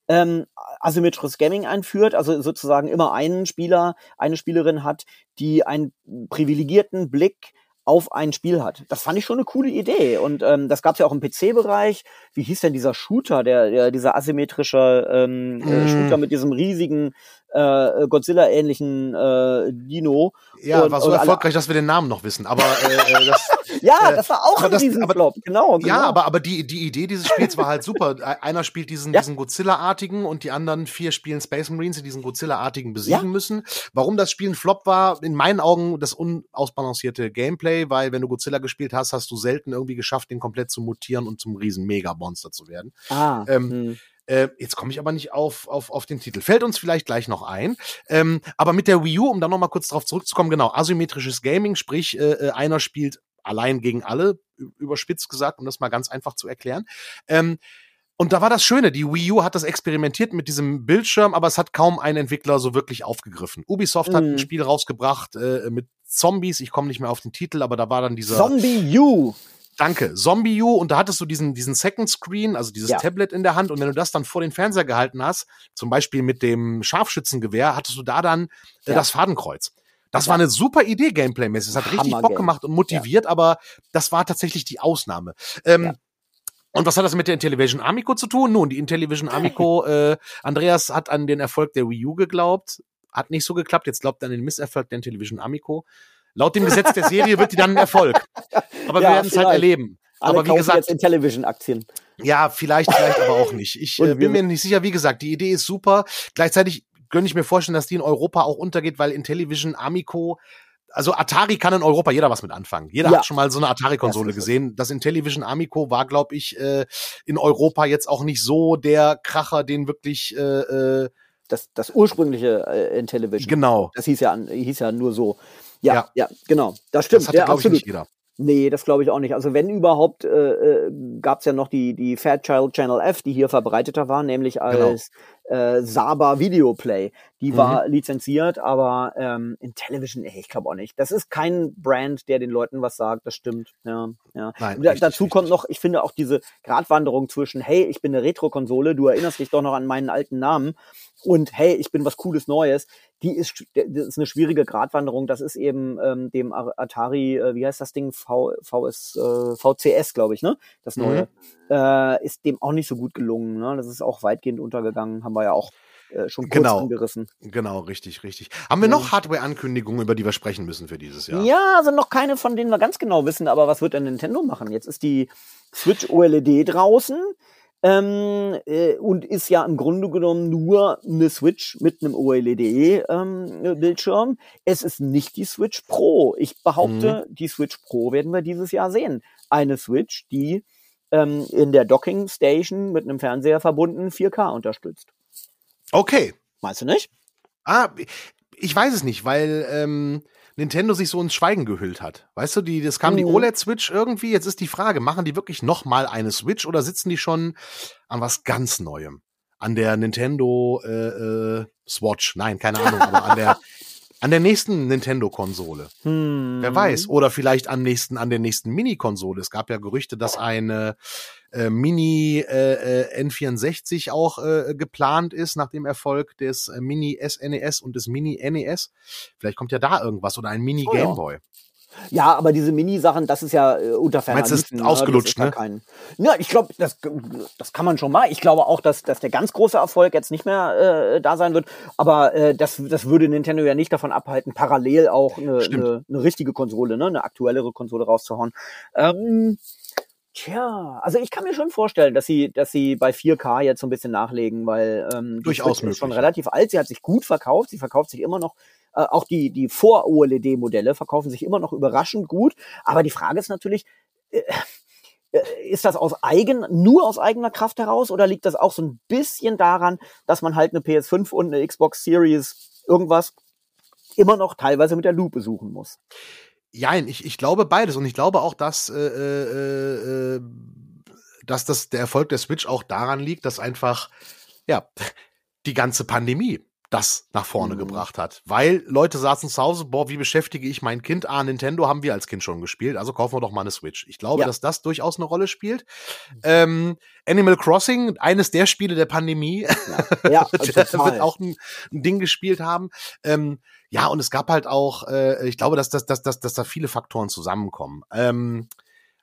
ähm, asymmetrisches Gaming einführt, also sozusagen immer einen Spieler, eine Spielerin hat, die einen privilegierten Blick auf ein Spiel hat. Das fand ich schon eine coole Idee. Und ähm, das gab es ja auch im PC-Bereich. Wie hieß denn dieser Shooter, der, der dieser asymmetrische ähm, Mm. Shooter mit diesem riesigen äh, Godzilla-ähnlichen äh, Dino? Ja, Und- war so erfolgreich, dass wir den Namen noch wissen. Aber äh, äh, das, Ja, Äh, das war auch aber ein das- Riesenflop. Genau, genau. ja, aber aber die die Idee dieses Spiels war halt super. E- Einer spielt diesen Ja. diesen Godzilla-artigen und die anderen vier spielen Space Marines, die diesen Godzilla-artigen besiegen Ja. müssen. Warum das Spiel ein Flop war, in meinen Augen das unausbalancierte Gameplay, weil wenn du Godzilla gespielt hast, hast du selten irgendwie geschafft, den komplett zu mutieren und zum riesen Mega-Monster zu werden. ah, ähm, hm. Äh, jetzt komme ich aber nicht auf, auf, auf den Titel. Fällt uns vielleicht gleich noch ein. Ähm, aber mit der Wii U, um da nochmal kurz drauf zurückzukommen, genau, asymmetrisches Gaming, sprich, äh, äh, einer spielt allein gegen alle, überspitzt gesagt, um das mal ganz einfach zu erklären. Ähm, und da war das Schöne, die Wii U hat das experimentiert mit diesem Bildschirm, aber es hat kaum ein Entwickler so wirklich aufgegriffen. Ubisoft mhm. hat ein mhm. Spiel rausgebracht äh, mit Zombies, ich komme nicht mehr auf den Titel, aber da war dann dieser Zombie U. Danke, Zombie U und da hattest du diesen, diesen Second Screen, also dieses ja. Tablet in der Hand und wenn du das dann vor den Fernseher gehalten hast, zum Beispiel mit dem Scharfschützengewehr, hattest du da dann äh, ja. das Fadenkreuz. Das ja. war eine super Idee, Gameplay-mäßig. Es hat richtig Bock gemacht und motiviert, aber das war tatsächlich die Ausnahme. Ähm, und was hat das mit der Intellivision Amico zu tun? Nun, die Intellivision Amico, äh, Andreas hat an den Erfolg der Wii U geglaubt, hat nicht so geklappt, jetzt glaubt er an den Misserfolg der Intellivision Amico. Laut dem Gesetz der Serie wird die dann ein Erfolg. Aber ja, wir werden es halt erleben. Alle aber wie gesagt, jetzt Intellivision-Aktien. Ja, vielleicht, vielleicht aber auch nicht. Ich äh, bin mir nicht sicher. Wie gesagt, die Idee ist super. Gleichzeitig könnte ich mir vorstellen, dass die in Europa auch untergeht, weil Intellivision Amico also Atari kann in Europa jeder was mit anfangen. Jeder ja. hat schon mal so eine Atari-Konsole gesehen. Das Intellivision Amico war, glaube ich, äh, in Europa jetzt auch nicht so der Kracher, den wirklich äh, äh, das, das ursprüngliche äh, Intellivision. Genau. Das hieß ja, hieß ja nur so. Ja, ja, ja genau. Das stimmt. Das hatte, ja, absolut. Ich, nicht jeder. Nee, das glaube ich auch nicht. Also wenn überhaupt, äh, äh, gab es ja noch die, die Fairchild Channel F, die hier verbreiteter war, nämlich genau. als genau. äh, Saba Videoplay. Die mhm. war lizenziert, aber ähm, in Television, ey, ich glaube auch nicht. Das ist kein Brand, der den Leuten was sagt, das stimmt. Ja, ja. Nein, da, richtig, dazu richtig. kommt noch, ich finde auch diese Gratwanderung zwischen, hey, ich bin eine Retro-Konsole, du erinnerst dich doch noch an meinen alten Namen und hey, ich bin was Cooles Neues, die ist, das ist eine schwierige Gratwanderung. Das ist eben ähm, dem Atari, äh, wie heißt das Ding? V, VS, äh, VCS, glaube ich, ne? Das neue. Mhm. Äh, ist dem auch nicht so gut gelungen. Ne? Das ist auch weitgehend untergegangen, haben wir ja auch äh, schon kurz genau, angerissen. Genau, richtig, richtig. Haben wir ja. noch Hardware-Ankündigungen, über die wir sprechen müssen für dieses Jahr? Ja, also noch keine, von denen wir ganz genau wissen, aber was wird denn Nintendo machen? Jetzt ist die Switch OLED draußen. Ähm, äh, und ist ja im Grunde genommen nur eine Switch mit einem OLED-Bildschirm. Ähm, es ist nicht die Switch Pro. Ich behaupte, mhm. die Switch Pro werden wir dieses Jahr sehen. Eine Switch, die ähm, in der Docking Station mit einem Fernseher verbunden 4K unterstützt. Okay. Meinst du nicht? Ah, ich weiß es nicht, weil ähm, Nintendo sich so ins Schweigen gehüllt hat. Weißt du, die, das kam mhm. die OLED-Switch irgendwie. Jetzt ist die Frage, machen die wirklich noch mal eine Switch oder sitzen die schon an was ganz Neuem? An der Nintendo äh, äh, Swatch? Nein, keine Ahnung, aber an der an der nächsten Nintendo-Konsole. Hm. Wer weiß. Oder vielleicht am nächsten, an der nächsten Mini-Konsole. Es gab ja Gerüchte, dass eine äh, Mini äh, äh N64 auch äh, geplant ist nach dem Erfolg des äh, Mini SNES e und des Mini NES. Vielleicht kommt ja da irgendwas oder ein Mini oh, Game Boy. Ja. Ja, aber diese Mini-Sachen, das ist ja äh, unter Meinst, das ist ausgelutscht, ne? Kein, ja, ich glaube, das, das kann man schon mal. Ich glaube auch, dass, dass der ganz große Erfolg jetzt nicht mehr äh, da sein wird. Aber äh, das, das würde Nintendo ja nicht davon abhalten, parallel auch eine, eine, eine richtige Konsole, ne, eine aktuellere Konsole rauszuhauen. Ähm, Tja, also ich kann mir schon vorstellen, dass sie, dass sie bei 4K jetzt so ein bisschen nachlegen, weil ähm, durchaus möglich, ist schon relativ alt. Sie hat sich gut verkauft. Sie verkauft sich immer noch. Äh, auch die die Vor OLED Modelle verkaufen sich immer noch überraschend gut. Aber die Frage ist natürlich. Äh, äh, ist das aus eigen, nur aus eigener Kraft heraus oder liegt das auch so ein bisschen daran, dass man halt eine PS5 und eine Xbox Series irgendwas immer noch teilweise mit der Lupe suchen muss? Ja, ich, ich glaube beides und ich glaube auch, dass, äh, äh, äh, dass das der Erfolg der Switch auch daran liegt, dass einfach ja die ganze Pandemie das nach vorne mhm. gebracht hat. Weil Leute saßen zu Hause, boah, wie beschäftige ich mein Kind? Ah, Nintendo haben wir als Kind schon gespielt, also kaufen wir doch mal eine Switch. Ich glaube, ja. dass das durchaus eine Rolle spielt. Ähm, Animal Crossing, eines der Spiele der Pandemie, ja, ja wird auch ein, ein, Ding gespielt haben. Ähm, ja, und es gab halt auch, äh, ich glaube, dass, dass, dass, dass, dass da viele Faktoren zusammenkommen. Ähm,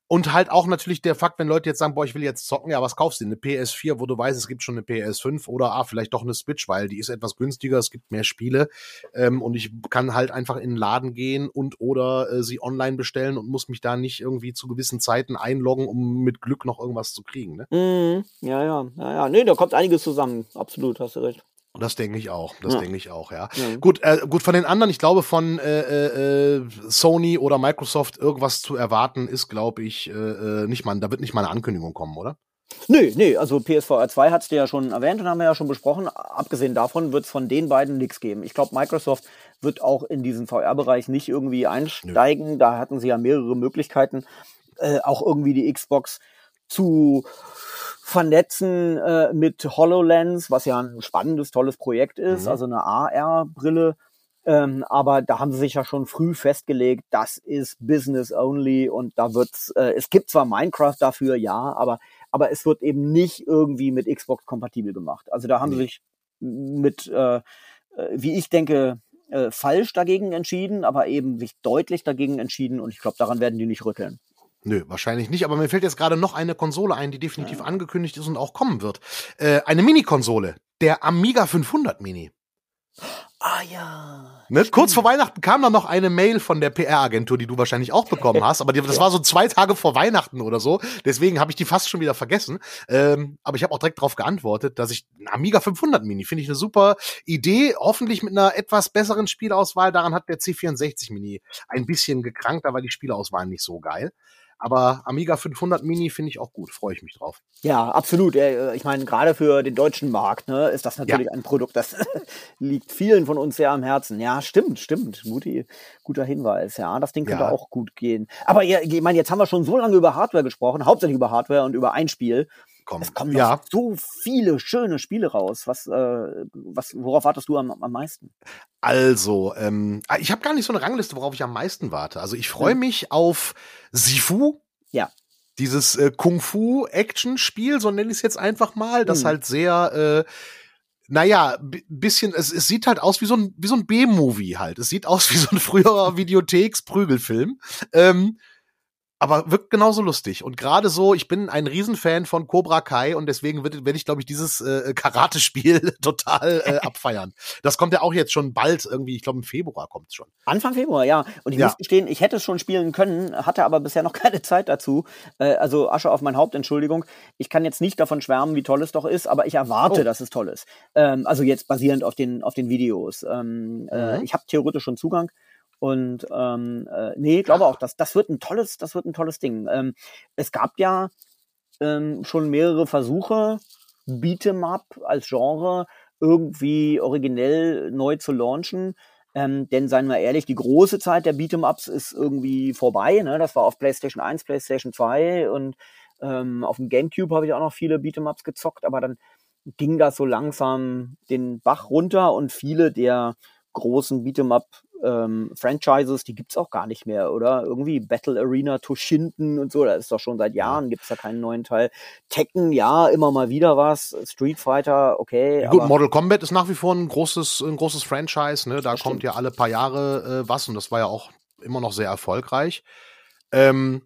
und halt auch natürlich der Fakt, wenn Leute jetzt sagen, boah, ich will jetzt zocken, ja, was kaufst du? Eine PS4, wo du weißt, es gibt schon eine PS5 oder ah, vielleicht doch eine Switch, weil die ist etwas günstiger, es gibt mehr Spiele ähm, und ich kann halt einfach in den Laden gehen und oder äh, sie online bestellen und muss mich da nicht irgendwie zu gewissen Zeiten einloggen, um mit Glück noch irgendwas zu kriegen. Ne? Mm, ja, ja, ja, ja. Nee, da kommt einiges zusammen. Absolut, hast du recht. Das denke ich auch. Das ja. denke ich auch, ja. ja. Gut, äh, gut, von den anderen, ich glaube, von äh, äh, Sony oder Microsoft irgendwas zu erwarten, ist, glaube ich, äh, äh nicht mal, da wird nicht mal eine Ankündigung kommen, oder? Nee, nee, also PSVR 2 hat's dir ja schon erwähnt und haben wir ja schon besprochen. Abgesehen davon wird es von den beiden nichts geben. Ich glaube, Microsoft wird auch in diesen VR-Bereich nicht irgendwie einsteigen. Nö. Da hatten sie ja mehrere Möglichkeiten, äh, auch irgendwie die Xbox zu vernetzen äh, mit HoloLens, was ja ein spannendes, tolles Projekt ist, mhm. also eine AR-Brille. Ähm, aber da haben sie sich ja schon früh festgelegt, das ist Business only und da wird's, äh, es gibt zwar Minecraft dafür, ja, aber, aber es wird eben nicht irgendwie mit Xbox kompatibel gemacht. Also da haben mhm. sie sich mit, äh, äh, wie ich denke, äh, falsch dagegen entschieden, aber eben sich deutlich dagegen entschieden und ich glaube, daran werden die nicht rütteln. Nö, wahrscheinlich nicht. Aber mir fällt jetzt gerade noch eine Konsole ein, die definitiv ja. angekündigt ist und auch kommen wird. Äh, eine Mini-Konsole. Der Amiga 500 Mini. Ah ja. Ne? Kurz vor Weihnachten kam dann noch eine Mail von der PR-Agentur, die du wahrscheinlich auch bekommen hast, aber die, das war so zwei Tage vor Weihnachten oder so. Deswegen habe ich die fast schon wieder vergessen. Ähm, aber ich habe auch direkt darauf geantwortet, dass ich Amiga 500 Mini finde ich eine super Idee. Hoffentlich mit einer etwas besseren Spielauswahl. Daran hat der C64 Mini ein bisschen gekrankt, da war die Spielauswahl nicht so geil. Aber Amiga 500 Mini finde ich auch gut, freue ich mich drauf. Ja, absolut. Äh, ich meine, gerade für den deutschen Markt ne, ist das natürlich ja. ein Produkt, das liegt vielen von uns sehr am Herzen. Ja, stimmt, stimmt. Gute, guter Hinweis. Ja, das Ding könnte ja. auch gut gehen. Aber ich meine, jetzt haben wir schon so lange über Hardware gesprochen, hauptsächlich über Hardware und über ein Spiel kommen. Es kommen ja. so viele schöne Spiele raus. Was, äh, was, worauf wartest du am, am meisten? Also, ähm, ah, ich habe gar nicht so eine Rangliste, worauf ich am meisten warte. Also ich freue mich auf Sifu. Ja. Dieses äh, Kung-Fu-Action-Spiel, so nenne ich es jetzt einfach mal, das mhm. halt sehr äh, naja, bisschen, es, es sieht halt aus wie so ein, wie so ein B-Movie halt. Es sieht aus wie so ein früherer Videotheks-Prügelfilm. Ähm, aber wirkt genauso lustig. Und gerade so, ich bin ein Riesenfan von Cobra Kai und deswegen werde ich, glaube ich, dieses äh, Karate-Spiel total äh, abfeiern. Das kommt ja auch jetzt schon bald irgendwie, ich glaube im Februar kommt es schon. Anfang Februar, ja. Und ich ja. muss gestehen, ich hätte es schon spielen können, hatte aber bisher noch keine Zeit dazu. Äh, also Asche auf mein Haupt, Entschuldigung. Ich kann jetzt nicht davon schwärmen, wie toll es doch ist, aber ich erwarte, oh. dass es toll ist. Ähm, also jetzt basierend auf den, auf den Videos. Ähm, äh, mhm. ich habe theoretisch schon Zugang. Und ähm, äh, nee, glaube auch, dass das wird ein tolles, das wird ein tolles Ding. Ähm, es gab ja ähm, schon mehrere Versuche, Beat'em Up als Genre irgendwie originell neu zu launchen. Ähm, denn seien wir ehrlich, die große Zeit der Beat'em Ups ist irgendwie vorbei. Ne? Das war auf PlayStation 1, PlayStation 2 und ähm, auf dem GameCube habe ich auch noch viele Beat'em Ups gezockt, aber dann ging das so langsam den Bach runter und viele der großen Beat'em Up ähm, Franchises, die gibt's auch gar nicht mehr, oder? Irgendwie Battle Arena Toshinden und so, da ist doch schon seit Jahren, gibt's da keinen neuen Teil. Tekken, ja, immer mal wieder was. Street Fighter, okay. Ja, gut, Mortal Kombat ist nach wie vor ein großes, ein großes Franchise, ne? Da kommt ja alle paar Jahre äh, was und das war ja auch immer noch sehr erfolgreich. Ähm,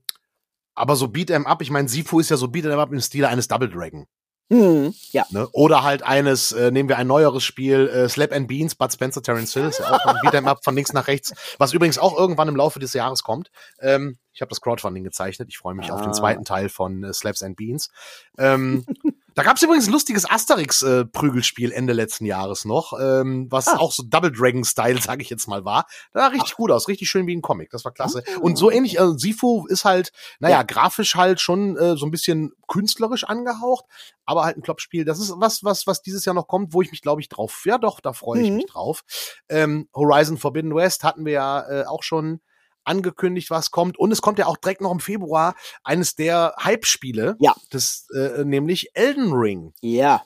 aber so Beat'em Up, ich meine, Sifu ist ja so Beat'em Up im Stil eines Double Dragon. Mhm, ja. Ne? Oder halt eines, äh, nehmen wir ein neueres Spiel, äh, Slap and Beans, Bud Spencer, Terence Hill, ist auch ein Beat'em Up von links nach rechts, was übrigens auch irgendwann im Laufe des Jahres kommt. Ähm, ich habe das Crowdfunding gezeichnet. Ich freue mich ah. auf den ah. zweiten Teil von äh, Slaps and Beans. Ähm, da gab es übrigens ein lustiges Asterix-Prügelspiel äh, Ende letzten Jahres noch, ähm, was ah. auch so Double Dragon-Style, sage ich jetzt mal, war. Da sah richtig Ach. gut aus, richtig schön wie ein Comic. Das war klasse. Ah. Und so ähnlich, äh, Sifu ist halt, naja, ja. grafisch halt schon äh, so ein bisschen künstlerisch angehaucht, aber halt ein Kloppspiel. Das ist was, was, was dieses Jahr noch kommt, wo ich mich, glaube ich, drauf. Ja, doch, da freue ich mhm. mich drauf. Ähm, Horizon Forbidden West hatten wir ja äh, auch schon angekündigt, was kommt. Und es kommt ja auch direkt noch im Februar eines der Hype-Spiele. Ja. Das, äh, nämlich Elden Ring. Ja.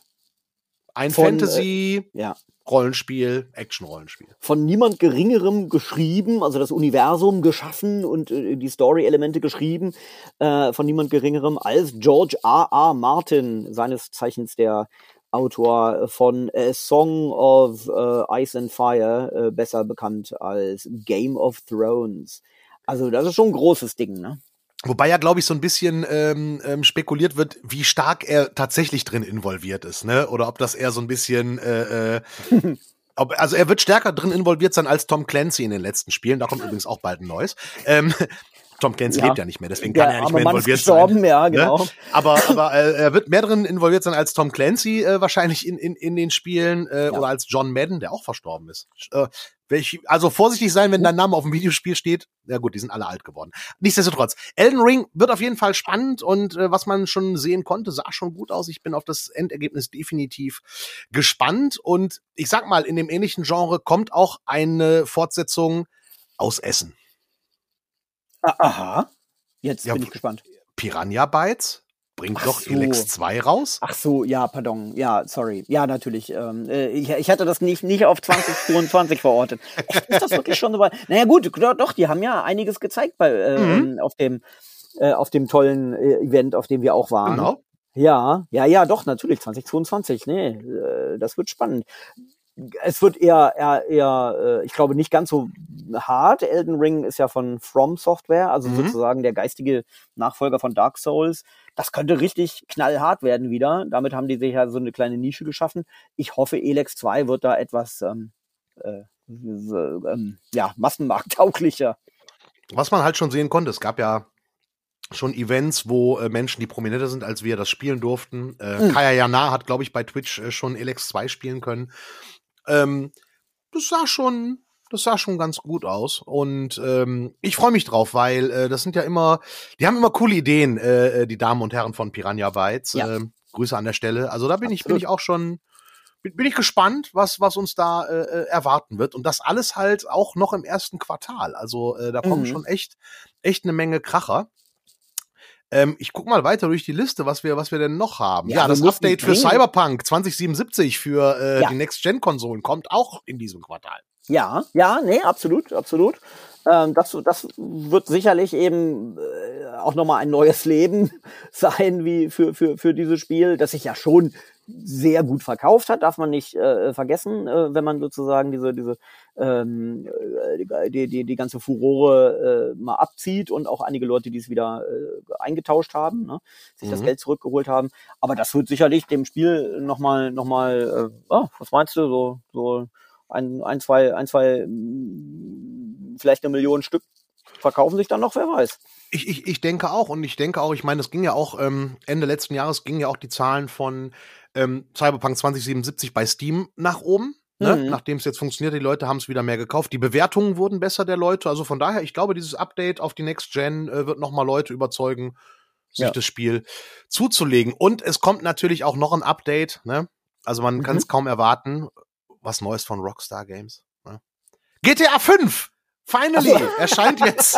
Ein Von, Fantasy. Äh, ja. Rollenspiel, Action-Rollenspiel. Von niemand Geringerem geschrieben, also das Universum geschaffen und äh, die Story-Elemente geschrieben, äh, von niemand Geringerem als George R. R. Martin, seines Zeichens der Autor von A Song of uh, Ice and Fire, besser bekannt als Game of Thrones. Also das ist schon ein großes Ding, ne? Wobei ja, glaube ich, so ein bisschen ähm, ähm, spekuliert wird, wie stark er tatsächlich drin involviert ist, ne? Oder ob das eher so ein bisschen äh, äh, ob, also er wird stärker drin involviert sein als Tom Clancy in den letzten Spielen. Da kommt übrigens auch bald ein neues. Ähm, Tom Clancy ja. lebt ja nicht mehr, deswegen kann ja, er nicht mehr involviert sein. Ja, ne? genau. Ne? Aber, aber äh, er wird mehr drin involviert sein als Tom Clancy äh, wahrscheinlich in, in, in den Spielen äh, ja. oder als John Madden, der auch verstorben ist. Äh, Welch, also vorsichtig sein, wenn dein Name auf dem Videospiel steht. Ja gut, die sind alle alt geworden. Nichtsdestotrotz, Elden Ring wird auf jeden Fall spannend und äh, was man schon sehen konnte, sah schon gut aus. Ich bin auf das Endergebnis definitiv gespannt und ich sag mal, in dem ähnlichen Genre kommt auch eine Fortsetzung aus Essen. Aha. Jetzt ja, bin ich gespannt. Piranha Bytes bringt Ach doch so. Elex 2 raus. Ach so, ja, pardon. Ja, sorry. Ja, natürlich. Ähm, äh, ich, ich hatte das nicht, nicht auf 2022 verortet. Echt, ist das wirklich schon so weit? Naja, gut, doch, die haben ja einiges gezeigt bei, äh, mhm. auf dem, äh, auf dem tollen äh, Event, auf dem wir auch waren. Genau. Ja, ja, ja, doch, natürlich, 2022. Nee, äh, das wird spannend es wird eher, eher, eher, äh, ich glaube, nicht ganz so hart. Elden Ring ist ja von From Software, also mhm. sozusagen der geistige Nachfolger von Dark Souls. Das könnte richtig knallhart werden wieder. Damit haben die sich ja so eine kleine Nische geschaffen. Ich hoffe, Elex 2 wird da etwas ähm, äh, ähm, ja, massenmarkttauglicher. Was man halt schon sehen konnte, es gab ja schon Events, wo äh, Menschen, die prominenter sind als wir, das spielen durften. Äh, mhm. Kaya Jana hat, glaube ich, bei Twitch äh, schon Elex 2 spielen können. Ähm, das sah schon, das sah schon ganz gut aus. Und ähm, ich freue mich drauf, weil äh, das sind ja immer, die haben immer coole Ideen, äh, äh die Damen und Herren von Piranha Bytes. Ja. Ähm, Grüße an der Stelle. Also da bin Absolut. ich, bin ich auch schon, bin, bin ich gespannt, was, was uns da äh, äh, erwarten wird. Und das alles halt auch noch im ersten Quartal. Also äh, da kommen mhm. schon echt, echt eine Menge Kracher. Ähm, ich guck mal weiter durch die Liste, was wir, was wir denn noch haben. Ja, ja das Update für Cyberpunk 2077 für äh, ja. die Next-Gen-Konsolen kommt auch in diesem Quartal. Ja, ja, nee, absolut, absolut. Ähm, das, das wird sicherlich eben äh, auch nochmal ein neues Leben sein, wie für, für, für dieses Spiel, das sich ja schon sehr gut verkauft hat, darf man nicht äh, vergessen, äh, wenn man sozusagen diese, diese ähm, äh, die, die, die ganze Furore äh, mal abzieht und auch einige Leute, die es wieder äh, eingetauscht haben, ne, sich mhm. das Geld zurückgeholt haben. Aber das wird sicherlich dem Spiel nochmal, noch mal, äh, oh, was meinst du, so, so ein, ein, zwei, ein, zwei, vielleicht eine Million Stück verkaufen sich dann noch, wer weiß. Ich, ich, ich denke auch und ich denke auch, ich meine, es ging ja auch ähm, Ende letzten Jahres gingen ja auch die Zahlen von ähm, Cyberpunk 2077 bei Steam nach oben. Ne? Mhm. Nachdem es jetzt funktioniert, die Leute haben es wieder mehr gekauft. Die Bewertungen wurden besser der Leute. Also von daher, ich glaube, dieses Update auf die Next Gen äh, wird nochmal Leute überzeugen, sich ja. das Spiel zuzulegen. Und es kommt natürlich auch noch ein Update. Ne? Also man mhm. kann es kaum erwarten. Was Neues von Rockstar Games. Ne? GTA 5! Finally! Erscheint jetzt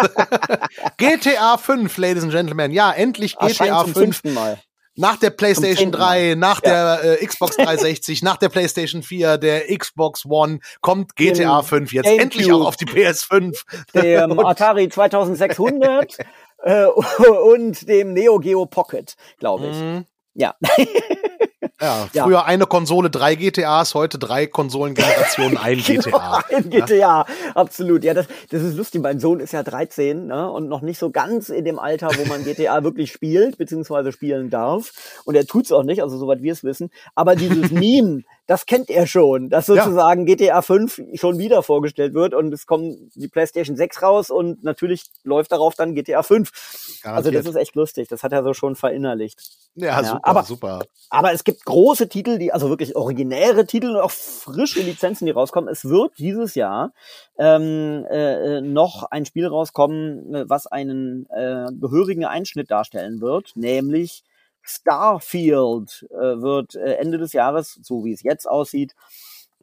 GTA 5, Ladies and Gentlemen. Ja, endlich GTA 5. Mal nach der PlayStation 3, nach ja. der äh, Xbox 360, nach der PlayStation 4, der Xbox One kommt GTA 5 jetzt Game endlich Cube. auch auf die PS5. Dem Atari 2600 äh, und dem Neo Geo Pocket, glaube ich. Mhm. Ja. Ja, früher ja. eine Konsole, drei GTAs, heute drei Konsolengenerationen, ein GTA. ein GTA, ja. absolut. Ja, das, das ist lustig. Mein Sohn ist ja 13 ne, und noch nicht so ganz in dem Alter, wo man GTA wirklich spielt, beziehungsweise spielen darf. Und er tut's auch nicht, also soweit wir es wissen. Aber dieses Meme, das kennt er schon, dass sozusagen ja. GTA 5 schon wieder vorgestellt wird und es kommt die PlayStation 6 raus und natürlich läuft darauf dann GTA 5. Garantiert. Also das ist echt lustig, das hat er so schon verinnerlicht. Ja, ja super, aber, super. Aber es gibt große Titel, die, also wirklich originäre Titel und auch frische Lizenzen, die rauskommen. Es wird dieses Jahr ähm, äh, noch ein Spiel rauskommen, äh, was einen äh, gehörigen Einschnitt darstellen wird, nämlich Starfield äh, wird äh, Ende des Jahres, so wie es jetzt aussieht,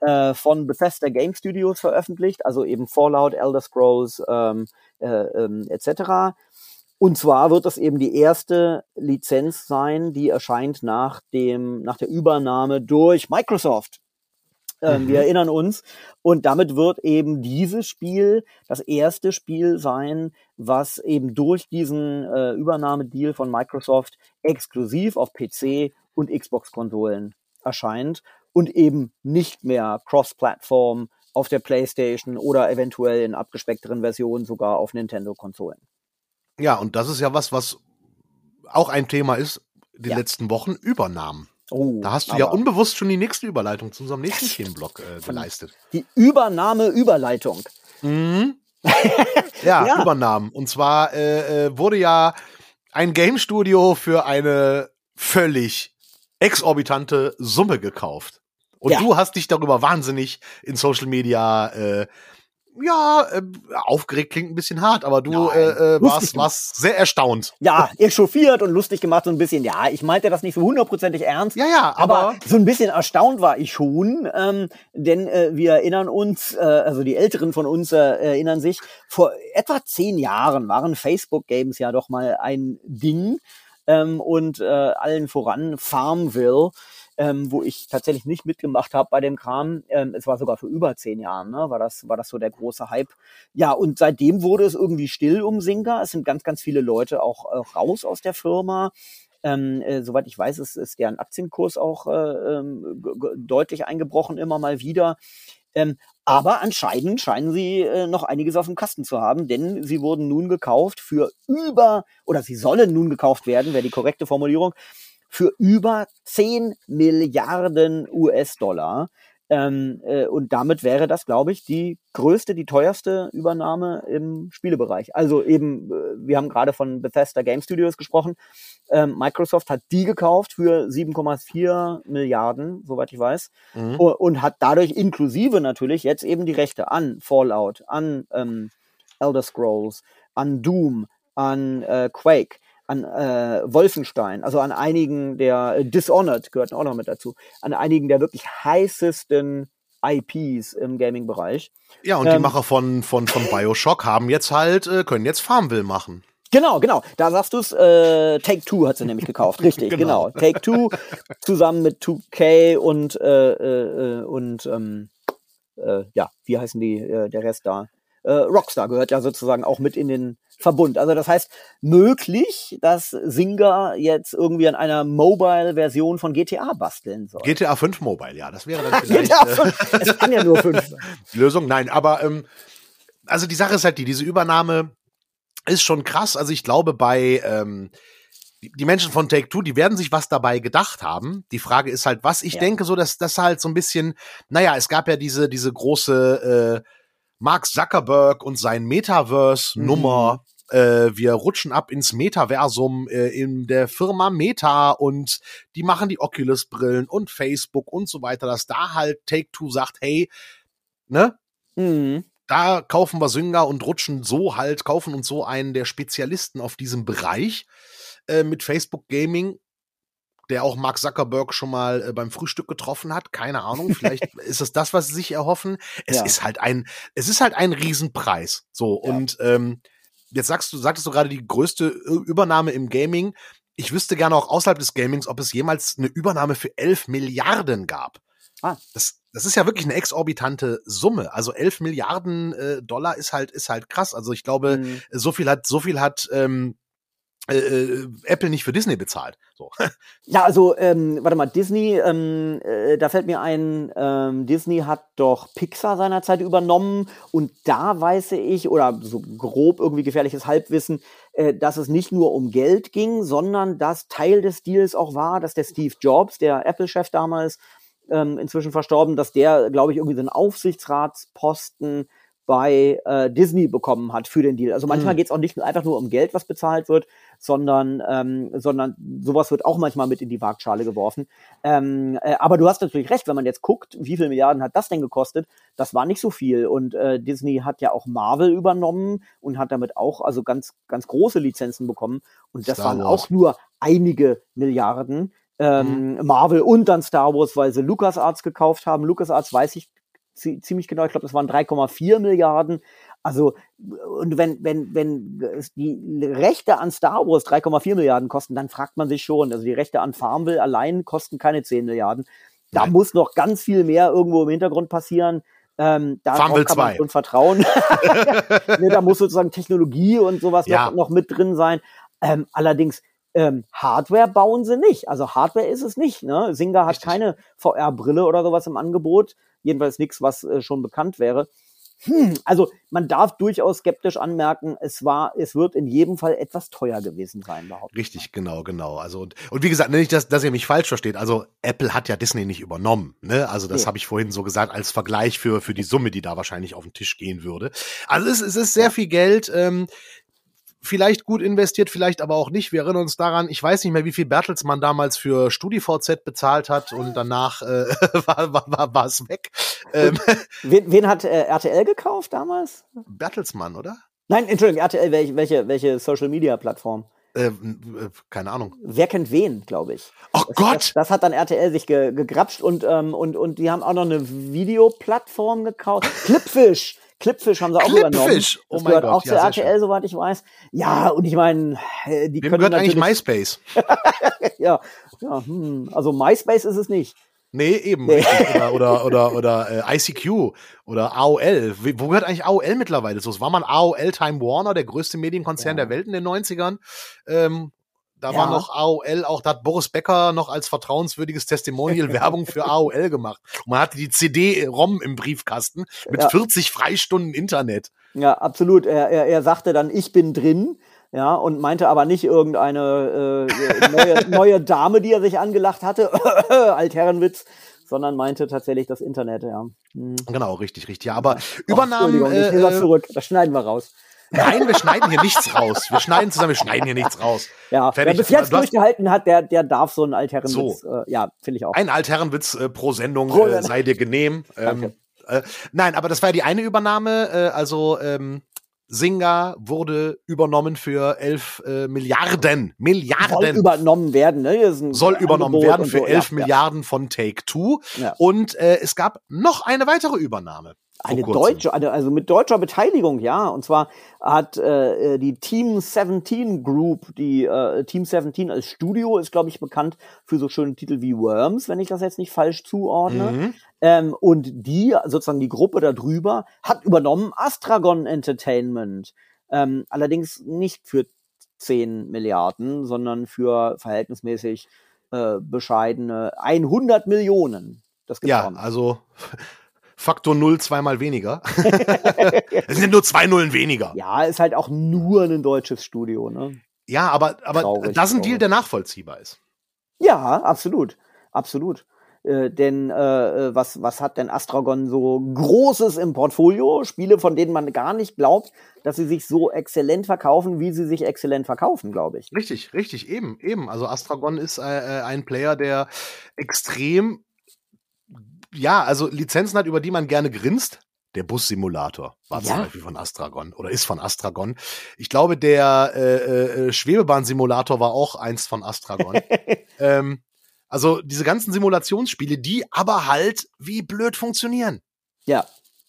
äh, von Bethesda Game Studios veröffentlicht, also eben Fallout, Elder Scrolls ähm, äh, ähm, etc. Und zwar wird das eben die erste Lizenz sein, die erscheint nach dem nach der Übernahme durch Microsoft. Ähm, mhm. Wir erinnern uns. Und damit wird eben dieses Spiel das erste Spiel sein, was eben durch diesen äh, Übernahmedeal von Microsoft exklusiv auf PC und Xbox-Konsolen erscheint und eben nicht mehr Cross-Plattform auf der PlayStation oder eventuell in abgespeckteren Versionen sogar auf Nintendo-Konsolen. Ja, und das ist ja was, was auch ein Thema ist, die ja. letzten Wochen Übernahmen. Oh, da hast du ja unbewusst schon die nächste Überleitung zu unserem nächsten Themenblock äh, geleistet. Die Übernahme-Überleitung. Mhm. ja, ja, Übernahmen. Und zwar äh, äh, wurde ja ein Game Studio für eine völlig exorbitante Summe gekauft. Und ja. du hast dich darüber wahnsinnig in Social Media äh, ja, äh, aufgeregt klingt ein bisschen hart, aber du äh, äh, warst, warst sehr erstaunt. Ja, echauffiert und lustig gemacht so ein bisschen. Ja, ich meinte das nicht so hundertprozentig ernst. Ja, ja, aber, aber so ein bisschen erstaunt war ich schon, ähm, denn äh, wir erinnern uns, äh, also die Älteren von uns äh, erinnern sich, vor etwa zehn Jahren waren Facebook-Games ja doch mal ein Ding ähm, und äh, allen voran Farmville ähm, wo ich tatsächlich nicht mitgemacht habe bei dem Kram. Ähm, es war sogar vor über zehn Jahren, ne? war, das, war das so der große Hype. Ja, und seitdem wurde es irgendwie still um Singa. Es sind ganz, ganz viele Leute auch äh, raus aus der Firma. Ähm, äh, soweit ich weiß, ist, ist deren Aktienkurs auch äh, ähm, deutlich eingebrochen, immer mal wieder. Ähm, aber anscheinend scheinen sie äh, noch einiges auf dem Kasten zu haben, denn sie wurden nun gekauft für über, oder sie sollen nun gekauft werden, wäre die korrekte Formulierung, für über 10 Milliarden US-Dollar. Ähm, äh, und damit wäre das, glaube ich, die größte, die teuerste Übernahme im Spielebereich. Also eben, äh, wir haben gerade von Bethesda Game Studios gesprochen. Ähm, Microsoft hat die gekauft für 7,4 Milliarden, soweit ich weiß, mhm. und, und, hat dadurch inklusive natürlich jetzt eben die Rechte an Fallout, an ähm, Elder Scrolls, an Doom, an äh, Quake an äh, Wolfenstein, also an einigen der äh, Dishonored gehört auch noch mit dazu, an einigen der wirklich heißesten IPs im Gaming-Bereich. Ja, und ähm, die Macher von, von, von Bioshock haben jetzt halt, äh, können jetzt Farmville machen. Genau, genau. Da sagst du es, äh, Take Two hat sie nämlich gekauft. Richtig, genau. genau. Take Two zusammen mit 2K und, äh, äh, und ähm, äh, ja, wie heißen die, äh, der Rest da? Äh, Rockstar gehört ja sozusagen auch mit in den Verbund. Also das heißt, möglich, dass Singer jetzt irgendwie an einer Mobile-Version von GTA basteln soll. GTA 5 Mobile, ja, das wäre dann vielleicht. GTA 5, äh, es kann ja nur 5 sein. Lösung, nein, aber ähm, also die Sache ist halt die, diese Übernahme ist schon krass. Also ich glaube, bei ähm, die Menschen von Take Two, die werden sich was dabei gedacht haben. Die Frage ist halt, was ich ja. denke, so dass das halt so ein bisschen, naja, es gab ja diese diese große äh, Mark Zuckerberg und sein Metaverse-Nummer. Äh, wir rutschen ab ins Metaversum äh, in der Firma Meta und die machen die Oculus-Brillen und Facebook und so weiter, dass da halt Take-Two sagt, hey, ne? Mhm. Da kaufen wir Sünger und rutschen so halt, kaufen uns so einen der Spezialisten auf diesem Bereich äh, mit Facebook Gaming der auch Mark Zuckerberg schon mal äh, beim Frühstück getroffen hat. Keine Ahnung, vielleicht ist es das, was sie sich erhoffen. Es ja. ist halt ein, es ist halt ein Riesenpreis. So ja. und ähm, jetzt sagst du, sagtest du gerade die größte Übernahme im Gaming. Ich wüsste gerne auch außerhalb des Gamings, ob es jemals eine Übernahme für 11 Milliarden gab. Ah. Das, das ist ja wirklich eine exorbitante Summe. Also 11 Milliarden äh, Dollar ist halt ist halt krass. Also ich glaube, mhm. so viel hat so viel hat ähm, äh, äh, Apple nicht für Disney bezahlt. So. Ja, also ähm, warte mal, Disney, ähm, äh, da fällt mir ein, ähm, Disney hat doch Pixar seinerzeit übernommen und da weiß ich, oder so grob irgendwie gefährliches Halbwissen, äh, dass es nicht nur um Geld ging, sondern dass Teil des Deals auch war, dass der Steve Jobs, der Apple-Chef damals, ähm, inzwischen verstorben, dass der, glaube ich, irgendwie einen Aufsichtsratsposten bei äh, Disney bekommen hat für den Deal. Also manchmal mhm. geht es auch nicht einfach nur um Geld, was bezahlt wird, sondern, ähm, sondern sowas wird auch manchmal mit in die Waagschale geworfen. Ähm, äh, aber du hast natürlich recht, wenn man jetzt guckt, wie viel Milliarden hat das denn gekostet? Das war nicht so viel. Und äh, Disney hat ja auch Marvel übernommen und hat damit auch also ganz, ganz große Lizenzen bekommen. Und das Star waren Wars. auch nur einige Milliarden. Ähm, mhm. Marvel und dann Star Wars, weil sie LucasArts gekauft haben. LucasArts weiß ich ziemlich genau, ich glaube, das waren 3,4 Milliarden. Also, und wenn, wenn, wenn die Rechte an Star Wars 3,4 Milliarden kosten, dann fragt man sich schon, also die Rechte an Farmville allein kosten keine 10 Milliarden. Da Nein. muss noch ganz viel mehr irgendwo im Hintergrund passieren. Ähm, da kann man schon vertrauen. nee, da muss sozusagen Technologie und sowas ja. noch, noch mit drin sein. Ähm, allerdings, ähm, Hardware bauen sie nicht. Also Hardware ist es nicht. Ne? Singa hat Richtig. keine VR-Brille oder sowas im Angebot. Jedenfalls nichts, was äh, schon bekannt wäre. Hm, also man darf durchaus skeptisch anmerken, es war, es wird in jedem Fall etwas teuer gewesen sein, behauptet. Richtig, genau, genau. Also und, und wie gesagt, nicht, dass, dass ihr mich falsch versteht. Also Apple hat ja Disney nicht übernommen. Ne? Also das ja. habe ich vorhin so gesagt als Vergleich für für die Summe, die da wahrscheinlich auf den Tisch gehen würde. Also es, es ist sehr viel Geld. Ähm, vielleicht gut investiert, vielleicht aber auch nicht. Wir erinnern uns daran, ich weiß nicht mehr, wie viel Bertelsmann damals für StudiVZ bezahlt hat und danach äh, war, war, war, war es weg. Ähm, wen, wen hat äh, RTL gekauft damals? Bertelsmann, oder? Nein, Entschuldigung, RTL, welche, welche, welche Social Media Plattform? Äh, keine Ahnung. Wer kennt wen, glaube ich. Oh das, Gott! Das, das, hat dann RTL sich ge, gegrapscht und, ähm, und, und die haben auch noch eine Videoplattform gekauft. Clipfish! Clipfish haben sie auch Clipfish. übernommen. Das oh mein gehört Gott, auch ja, RTL, soweit ich weiß. Ja, und ich meine, die Wem können gehört eigentlich MySpace? ja, ja hm. also MySpace ist es nicht. Nee, eben. Nee. Oder, oder, oder, äh, ICQ oder AOL. Wo gehört eigentlich AOL mittlerweile so? Es war mal AOL Time Warner, der größte Medienkonzern Ja. der Welt in den 90ern. Ähm, da Ja. war noch AOL, auch da hat Boris Becker noch als vertrauenswürdiges Testimonial Werbung für AOL gemacht. Und man hatte die CD-ROM im Briefkasten mit Ja. 40 Freistunden Internet. Ja, absolut. Er, er, er sagte dann, ich bin drin. Ja, und meinte aber nicht irgendeine äh, neue, neue Dame, die er sich angelacht hatte, Altherrenwitz, sondern meinte tatsächlich das Internet, ja. Hm. Genau, richtig, richtig. Ja, aber Ach, Übernahmen. Entschuldigung, ich Äh, äh, zurück. Das schneiden wir raus. Nein, wir schneiden hier nichts raus. Wir schneiden zusammen, wir schneiden hier nichts raus. Ja, Fertig. wer bis jetzt durchgehalten hat, der, der darf so einen Altherrenwitz. Äh, ja, finde ich auch. Ein Altherrenwitz äh, pro Sendung Pro äh, sei dir genehm. Ähm, äh, nein, aber das war ja die eine Übernahme. Äh, also ähm, Singa wurde übernommen für 11 äh, Milliarden. Soll Milliarden. übernommen werden, ne? Soll übernommen Angebot werden für so. 11 ja, Milliarden von Take Two. Ja. Und äh, es gab noch eine weitere Übernahme. Eine deutsche, eine- also mit deutscher Beteiligung, ja. Und zwar hat äh, die Team 17 Group, die äh, Team 17 als Studio ist, glaube ich, bekannt für so schöne Titel wie Worms, wenn ich das jetzt nicht falsch zuordne. Mhm. Ähm, und die, sozusagen die Gruppe da drüber, hat übernommen Astragon Entertainment. Ähm, allerdings nicht für 10 Milliarden, sondern für verhältnismäßig äh, bescheidene 100 Millionen. Das gibt's Ja, auch noch. also Faktor Null zweimal weniger. Es sind nur zwei Nullen weniger. Ja, ist halt auch nur ein deutsches Studio, ne? Ja, aber, aber Traurig, das ist ein Deal, traurig. der nachvollziehbar ist. Ja, absolut. Absolut. Äh, denn äh, äh, was, was hat denn Astragon so Großes im Portfolio? Spiele, von denen man gar nicht glaubt, dass sie sich so exzellent verkaufen, wie sie sich exzellent verkaufen, glaube ich. Richtig, richtig, eben, eben. Also Astragon ist äh, äh, ein Player, der extrem, ja, also Lizenzen hat, über die man gerne grinst. Der Bussimulator war zum Ja. Beispiel von Astragon oder ist von Astragon. Ich glaube, der äh, äh, Schwebebahnsimulator war auch eins von Astragon. ähm, also diese ganzen Simulationsspiele, die aber halt wie blöd funktionieren. Ja,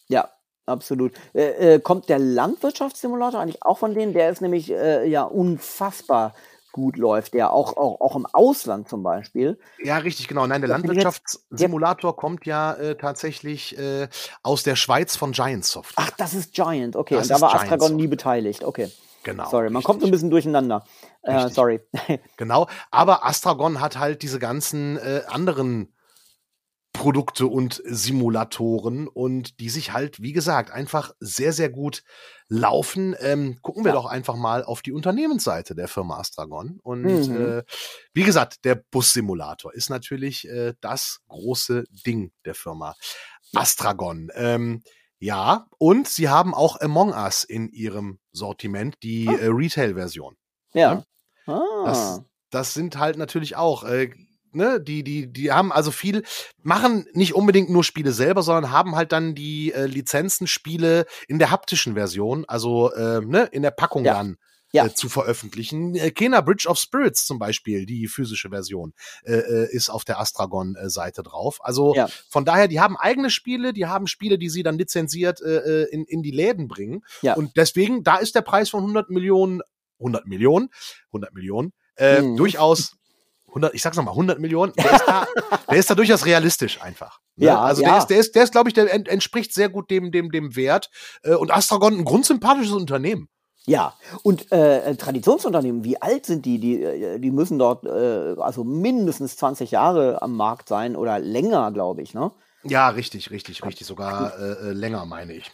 ja, absolut. Äh, äh, kommt der Landwirtschaftssimulator eigentlich auch von denen? Der ist nämlich äh, ja unfassbar gut läuft, der auch, auch, auch im Ausland zum Beispiel. Ja, richtig, genau. Nein, der Landwirtschaftssimulator kommt ja äh, tatsächlich äh, aus der Schweiz von Giant Soft. Ach, das ist Giant, okay. Das Und da war Giant Astragon Soft. nie beteiligt, okay. Genau. Sorry, man richtig. kommt so ein bisschen durcheinander. Äh, sorry. Genau, aber Astragon hat halt diese ganzen äh, anderen Produkte und Simulatoren und die sich halt, wie gesagt, einfach sehr, sehr gut laufen. Ähm, gucken wir Ja. doch einfach mal auf die Unternehmensseite der Firma Astragon. Und Mhm. äh, wie gesagt, der Bussimulator ist natürlich äh, das große Ding der Firma Astragon. Ähm, ja, und sie haben auch Among Us in ihrem Sortiment, die Ah. äh, Retail-Version. Ja. Das, Ah. das sind halt natürlich auch, äh, ne, die, die, die haben also viel, machen nicht unbedingt nur Spiele selber, sondern haben halt dann die äh, Lizenzenspiele in der haptischen Version, also äh, ne, in der Packung Ja. dann. Ja. Äh, zu veröffentlichen. Äh, Kena Bridge of Spirits zum Beispiel, die physische Version, äh, äh, ist auf der Astragon-Seite drauf. Also Ja. von daher, die haben eigene Spiele, die haben Spiele, die sie dann lizenziert äh, äh, in, in die Läden bringen. Ja. Und deswegen, da ist der Preis von 100 Millionen, 100 Millionen, 100 Millionen, äh, Mhm. durchaus 100, ich sag's nochmal, 100 Millionen, der ist da, der ist da durchaus realistisch einfach. Ne? Ja, also ja. der ist, der ist, der ist, glaube ich, der ent, entspricht sehr gut dem, dem, dem Wert. Äh, und Astragon ein grundsympathisches Unternehmen. Ja, und äh, Traditionsunternehmen, wie alt sind die? Die, äh, die müssen dort äh, also mindestens 20 Jahre am Markt sein oder länger, glaube ich, ne? Ja, richtig, richtig, richtig. Sogar äh, äh, länger, meine ich.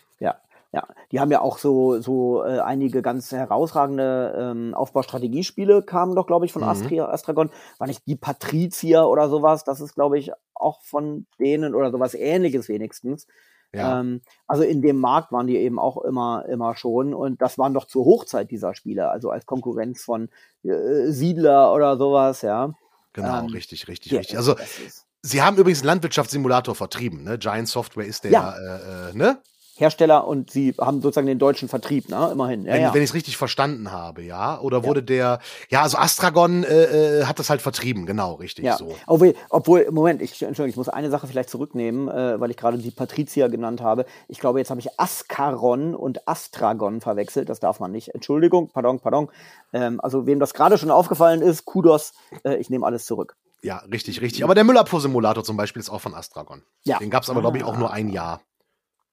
Ja. Die haben ja auch so, so äh, einige ganz herausragende ähm, Aufbaustrategiespiele kamen doch, glaube ich, von Mhm. Astria, Astragon. War nicht die Patrizier oder sowas? Das ist, glaube ich, auch von denen oder sowas ähnliches wenigstens. Ja. Ähm, also in dem Markt waren die eben auch immer, immer schon und das waren doch zur Hochzeit dieser Spiele, also als Konkurrenz von äh, Siedler oder sowas, ja. Genau, ähm, richtig, richtig, ja, richtig. Also Sie haben übrigens einen Landwirtschaftssimulator vertrieben, ne? Giant Software ist der, ja. äh, äh, ne? Hersteller und sie haben sozusagen den deutschen Vertrieb, ne? Immerhin. Ja, wenn, ja. wenn ich es richtig verstanden habe, ja. Oder wurde ja. der, ja, also Astragon äh, äh, hat das halt vertrieben, genau, richtig. Ja. So. Obwohl, obwohl, Moment, ich, Entschuldigung, ich muss eine Sache vielleicht zurücknehmen, äh, weil ich gerade die Patrizier genannt habe. Ich glaube, jetzt habe ich Ascaron und Astragon verwechselt. Das darf man nicht. Entschuldigung, pardon, pardon. Ähm, also, wem das gerade schon aufgefallen ist, Kudos, äh, ich nehme alles zurück. Ja, richtig, richtig. Aber der Müllabfuhr-Simulator zum Beispiel ist auch von Astragon. Ja. Den gab es aber, glaube ich, auch nur ein Jahr.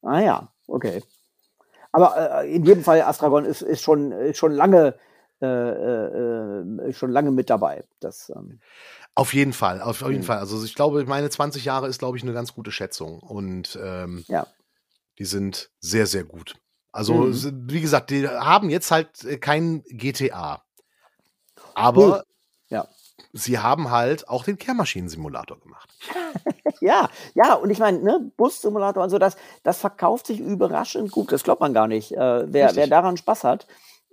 Ah ja, okay. Aber äh, in jedem Fall, Astragon ist, ist, schon, ist schon lange äh, äh, schon lange mit dabei. Das, ähm auf jeden Fall, auf jeden mhm. Fall. Also ich glaube, meine 20 Jahre ist, glaube ich, eine ganz gute Schätzung. Und ähm, ja. die sind sehr, sehr gut. Also, mhm. wie gesagt, die haben jetzt halt äh, kein GTA. Aber. Sie haben halt auch den Kehrmaschinen-Simulator gemacht. ja, ja, und ich meine, ne, Bus-Simulator und so, das, das verkauft sich überraschend gut. Das glaubt man gar nicht, äh, wer, wer daran Spaß hat.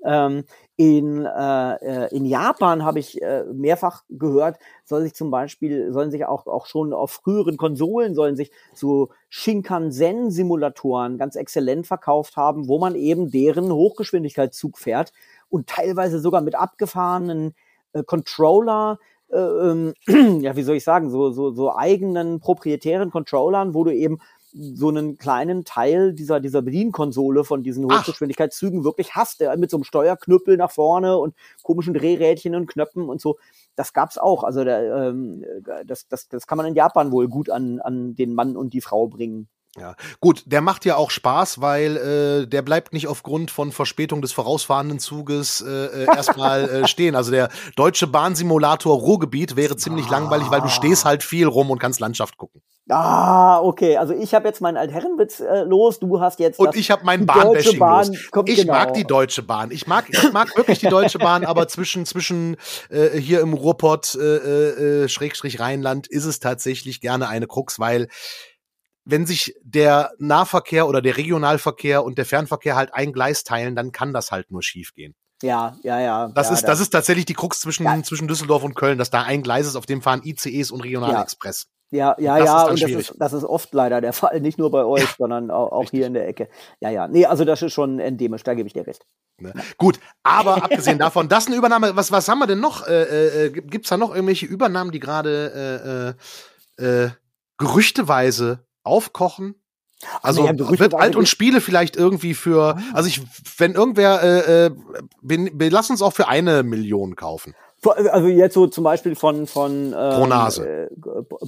Ähm, in, äh, äh, in Japan habe ich äh, mehrfach gehört, soll sich zum Beispiel, sollen sich auch, auch schon auf früheren Konsolen, sollen sich so Shinkansen-Simulatoren ganz exzellent verkauft haben, wo man eben deren Hochgeschwindigkeitszug fährt und teilweise sogar mit abgefahrenen äh, Controller, äh, ähm, ja, wie soll ich sagen, so, so, so eigenen proprietären Controllern, wo du eben so einen kleinen Teil dieser, dieser Bedienkonsole von diesen Hochgeschwindigkeitszügen wirklich hast, der mit so einem Steuerknüppel nach vorne und komischen Drehrädchen und Knöpfen und so. Das gab's auch. Also der, ähm, das, das, das kann man in Japan wohl gut an, an den Mann und die Frau bringen. Ja, gut, der macht ja auch Spaß, weil äh, der bleibt nicht aufgrund von Verspätung des vorausfahrenden Zuges äh, äh erstmal äh, stehen. Also der deutsche Bahnsimulator Ruhrgebiet wäre ziemlich ah. langweilig, weil du stehst halt viel rum und kannst Landschaft gucken. Ah, okay. Also ich habe jetzt meinen Altherrenwitz äh, los, du hast jetzt und ich habe meinen Bahnbashing Bahn los. Kommt, ich genau. mag die Deutsche Bahn. Ich mag, ich mag wirklich die Deutsche Bahn, aber zwischen zwischen äh, hier im Ruhrpott äh, äh, Schrägstrich Rheinland ist es tatsächlich gerne eine Krux, weil wenn sich der Nahverkehr oder der Regionalverkehr und der Fernverkehr halt ein Gleis teilen, dann kann das halt nur schiefgehen. Ja, ja, ja. Das ja, ist, das, ist tatsächlich die Krux zwischen, ja. zwischen Düsseldorf und Köln, dass da ein Gleis ist, auf dem fahren ICEs und Regionalexpress. Ja, ja, ja, und das ist, das ist oft leider der Fall, nicht nur bei euch, ja, sondern auch, auch hier in der Ecke. Ja, ja, nee, also das ist schon endemisch, da gebe ich dir recht. Ne? Gut, aber abgesehen davon, das ist eine Übernahme, was, was haben wir denn noch? Äh, äh, Gibt es da noch irgendwelche Übernahmen, die gerade äh, äh, äh, gerüchteweise aufkochen. Also ja, wird Alt und Spiele vielleicht irgendwie für, ah. also ich, wenn irgendwer, äh, äh, bin, lass uns auch für eine Million kaufen. Also jetzt so zum Beispiel von von ähm, pro Nase. Äh,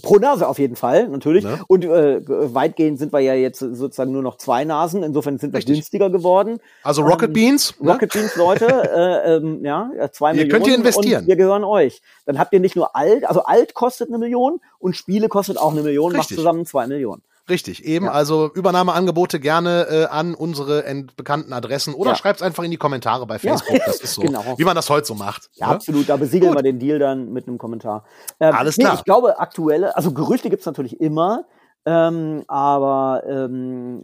pro Nase auf jeden Fall natürlich. Ne? Und äh, weitgehend sind wir ja jetzt sozusagen nur noch zwei Nasen. Insofern sind wir Richtig. günstiger geworden. Also Rocket ähm, Beans. Ne? Rocket Beans Leute, äh, ähm, ja zwei ihr Millionen. Könnt ihr investieren. wir gehören euch. Dann habt ihr nicht nur alt, also alt kostet eine Million und Spiele kostet auch eine Million, Richtig. macht zusammen zwei Millionen. Richtig, eben. Ja. Also Übernahmeangebote gerne äh, an unsere bekannten Adressen oder ja. schreibt's einfach in die Kommentare bei Facebook. Ja. Das ist so, genau. wie man das heute so macht. Ja, ne? absolut. Da besiegeln Gut. wir den Deal dann mit einem Kommentar. Ähm, Alles klar. Nee, ich glaube, aktuelle, also Gerüchte gibt's natürlich immer. Ähm, aber ähm,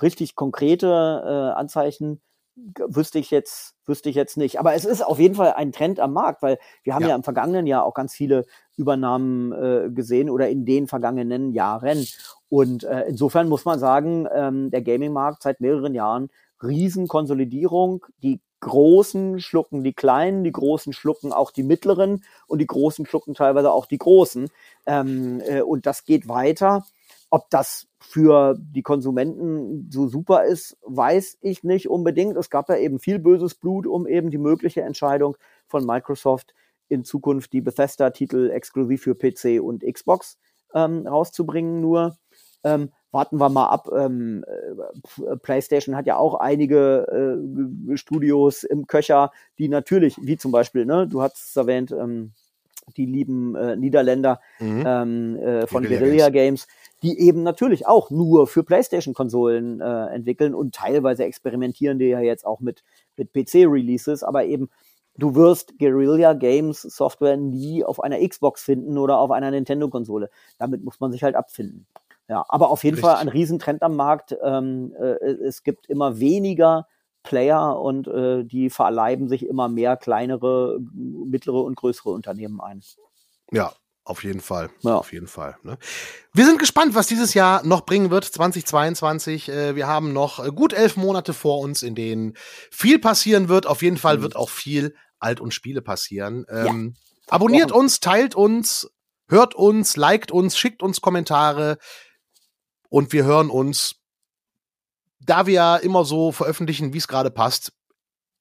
richtig konkrete äh, Anzeichen wüsste ich jetzt wüsste ich jetzt nicht. Aber es ist auf jeden Fall ein Trend am Markt, weil wir haben ja, ja im vergangenen Jahr auch ganz viele Übernahmen äh, gesehen oder in den vergangenen Jahren. Und äh, insofern muss man sagen, ähm, der Gaming-Markt seit mehreren Jahren Riesenkonsolidierung. Die Großen schlucken die Kleinen, die Großen schlucken auch die Mittleren und die Großen schlucken teilweise auch die Großen. Ähm, äh, und das geht weiter. Ob das für die Konsumenten so super ist, weiß ich nicht unbedingt. Es gab ja eben viel böses Blut um eben die mögliche Entscheidung von Microsoft in Zukunft die Bethesda-Titel exklusiv für PC und Xbox ähm, rauszubringen. Nur ähm, warten wir mal ab. Ähm, äh, PlayStation hat ja auch einige äh, Studios im Köcher, die natürlich, wie zum Beispiel, ne, du hast es erwähnt, ähm, die lieben äh, Niederländer mhm. ähm, äh, von Guerilla Games. Die eben natürlich auch nur für PlayStation-Konsolen äh, entwickeln und teilweise experimentieren die ja jetzt auch mit, mit PC-Releases, aber eben du wirst Guerilla Games Software nie auf einer Xbox finden oder auf einer Nintendo-Konsole. Damit muss man sich halt abfinden. Ja, aber auf jeden Richtig. Fall ein Riesentrend am Markt. Ähm, äh, es gibt immer weniger Player und äh, die verleiben sich immer mehr kleinere, mittlere und größere Unternehmen ein. Ja, auf jeden Fall. Ja. Auf jeden Fall. Ne? Wir sind gespannt, was dieses Jahr noch bringen wird, 2022. Äh, wir haben noch äh, gut elf Monate vor uns, in denen viel passieren wird. Auf jeden Fall mhm. wird auch viel Alt- und Spiele passieren. Ähm, ja. Abonniert uns, teilt uns, hört uns, liked uns, schickt uns Kommentare und wir hören uns, da wir ja immer so veröffentlichen, wie es gerade passt,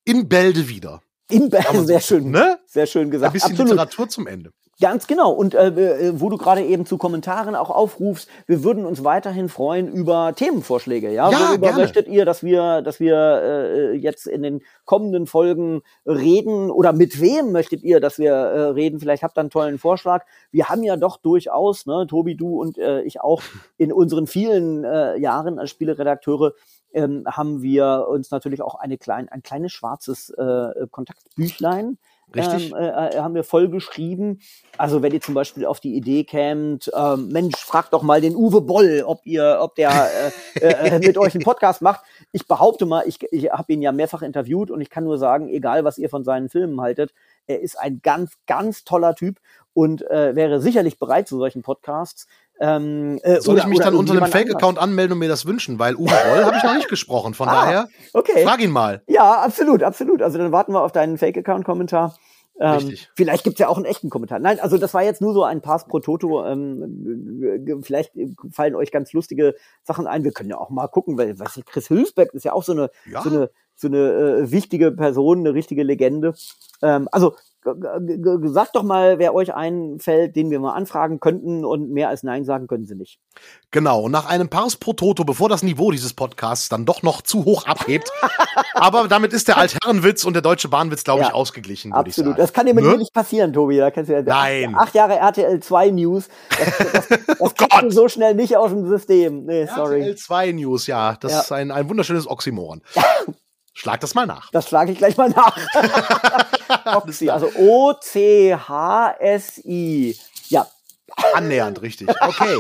in Bälde wieder. In Bälde, sehr schön. Ne? Sehr schön gesagt. Ein bisschen Absolut. Literatur zum Ende. Ganz genau. Und äh, äh, wo du gerade eben zu Kommentaren auch aufrufst, wir würden uns weiterhin freuen über Themenvorschläge. Ja, ja worüber gerne. möchtet ihr, dass wir, dass wir äh, jetzt in den kommenden Folgen reden oder mit wem möchtet ihr, dass wir äh, reden? Vielleicht habt ihr einen tollen Vorschlag. Wir haben ja doch durchaus, ne, Tobi, du und äh, ich auch in unseren vielen äh, Jahren als Spieleredakteure ähm, haben wir uns natürlich auch eine klein, ein kleines schwarzes äh, Kontaktbüchlein Richtig. Ähm, äh, äh, haben wir voll geschrieben. Also wenn ihr zum Beispiel auf die Idee kämt, ähm, Mensch, fragt doch mal den Uwe Boll, ob ihr, ob der äh, äh, mit euch einen Podcast macht. Ich behaupte mal, ich, ich habe ihn ja mehrfach interviewt und ich kann nur sagen, egal was ihr von seinen Filmen haltet, er ist ein ganz, ganz toller Typ und äh, wäre sicherlich bereit zu solchen Podcasts. Ähm, äh, Soll oder, ich mich dann unter einem Fake-Account anmelden und mir das wünschen? Weil Uwe Boll habe ich noch nicht gesprochen. Von ah, daher, okay. frag ihn mal. Ja, absolut, absolut. Also dann warten wir auf deinen Fake-Account-Kommentar. Ähm, Richtig. Vielleicht gibt's ja auch einen echten Kommentar. Nein, also das war jetzt nur so ein Pass pro Toto. Ähm, vielleicht fallen euch ganz lustige Sachen ein. Wir können ja auch mal gucken, weil was ich, Chris Hülsbeck ist ja auch so eine, ja. so eine, so eine äh, wichtige Person, eine richtige Legende. Ähm, also sagt doch mal, wer euch einfällt, den wir mal anfragen könnten und mehr als Nein sagen können sie nicht. Genau, und nach einem Pars pro Toto, bevor das Niveau dieses Podcasts dann doch noch zu hoch abhebt. aber damit ist der Altherrenwitz und der deutsche Bahnwitz, glaube ja, ich, ausgeglichen. Absolut. Das kann dir mit ne? nicht passieren, Tobi. Da kannst du ja, Nein. Acht Jahre RTL 2 News. Das, das, das oh du so schnell nicht aus dem System. Nee, sorry. RTL 2 News, ja. Das ja. ist ein, ein wunderschönes Oxymoron. Schlag das mal nach. Das schlage ich gleich mal nach. Oxy, also O-C-H-S-I. Ja. Annähernd richtig. Okay.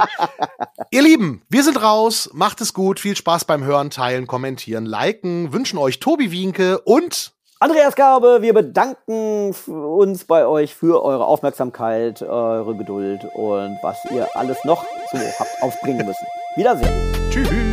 Ihr Lieben, wir sind raus. Macht es gut. Viel Spaß beim Hören, Teilen, Kommentieren, Liken. Wünschen euch Tobi Wienke und Andreas Garbe. Wir bedanken uns bei euch für eure Aufmerksamkeit, eure Geduld und was ihr alles noch so habt aufbringen müssen. Wiedersehen. Tschüss.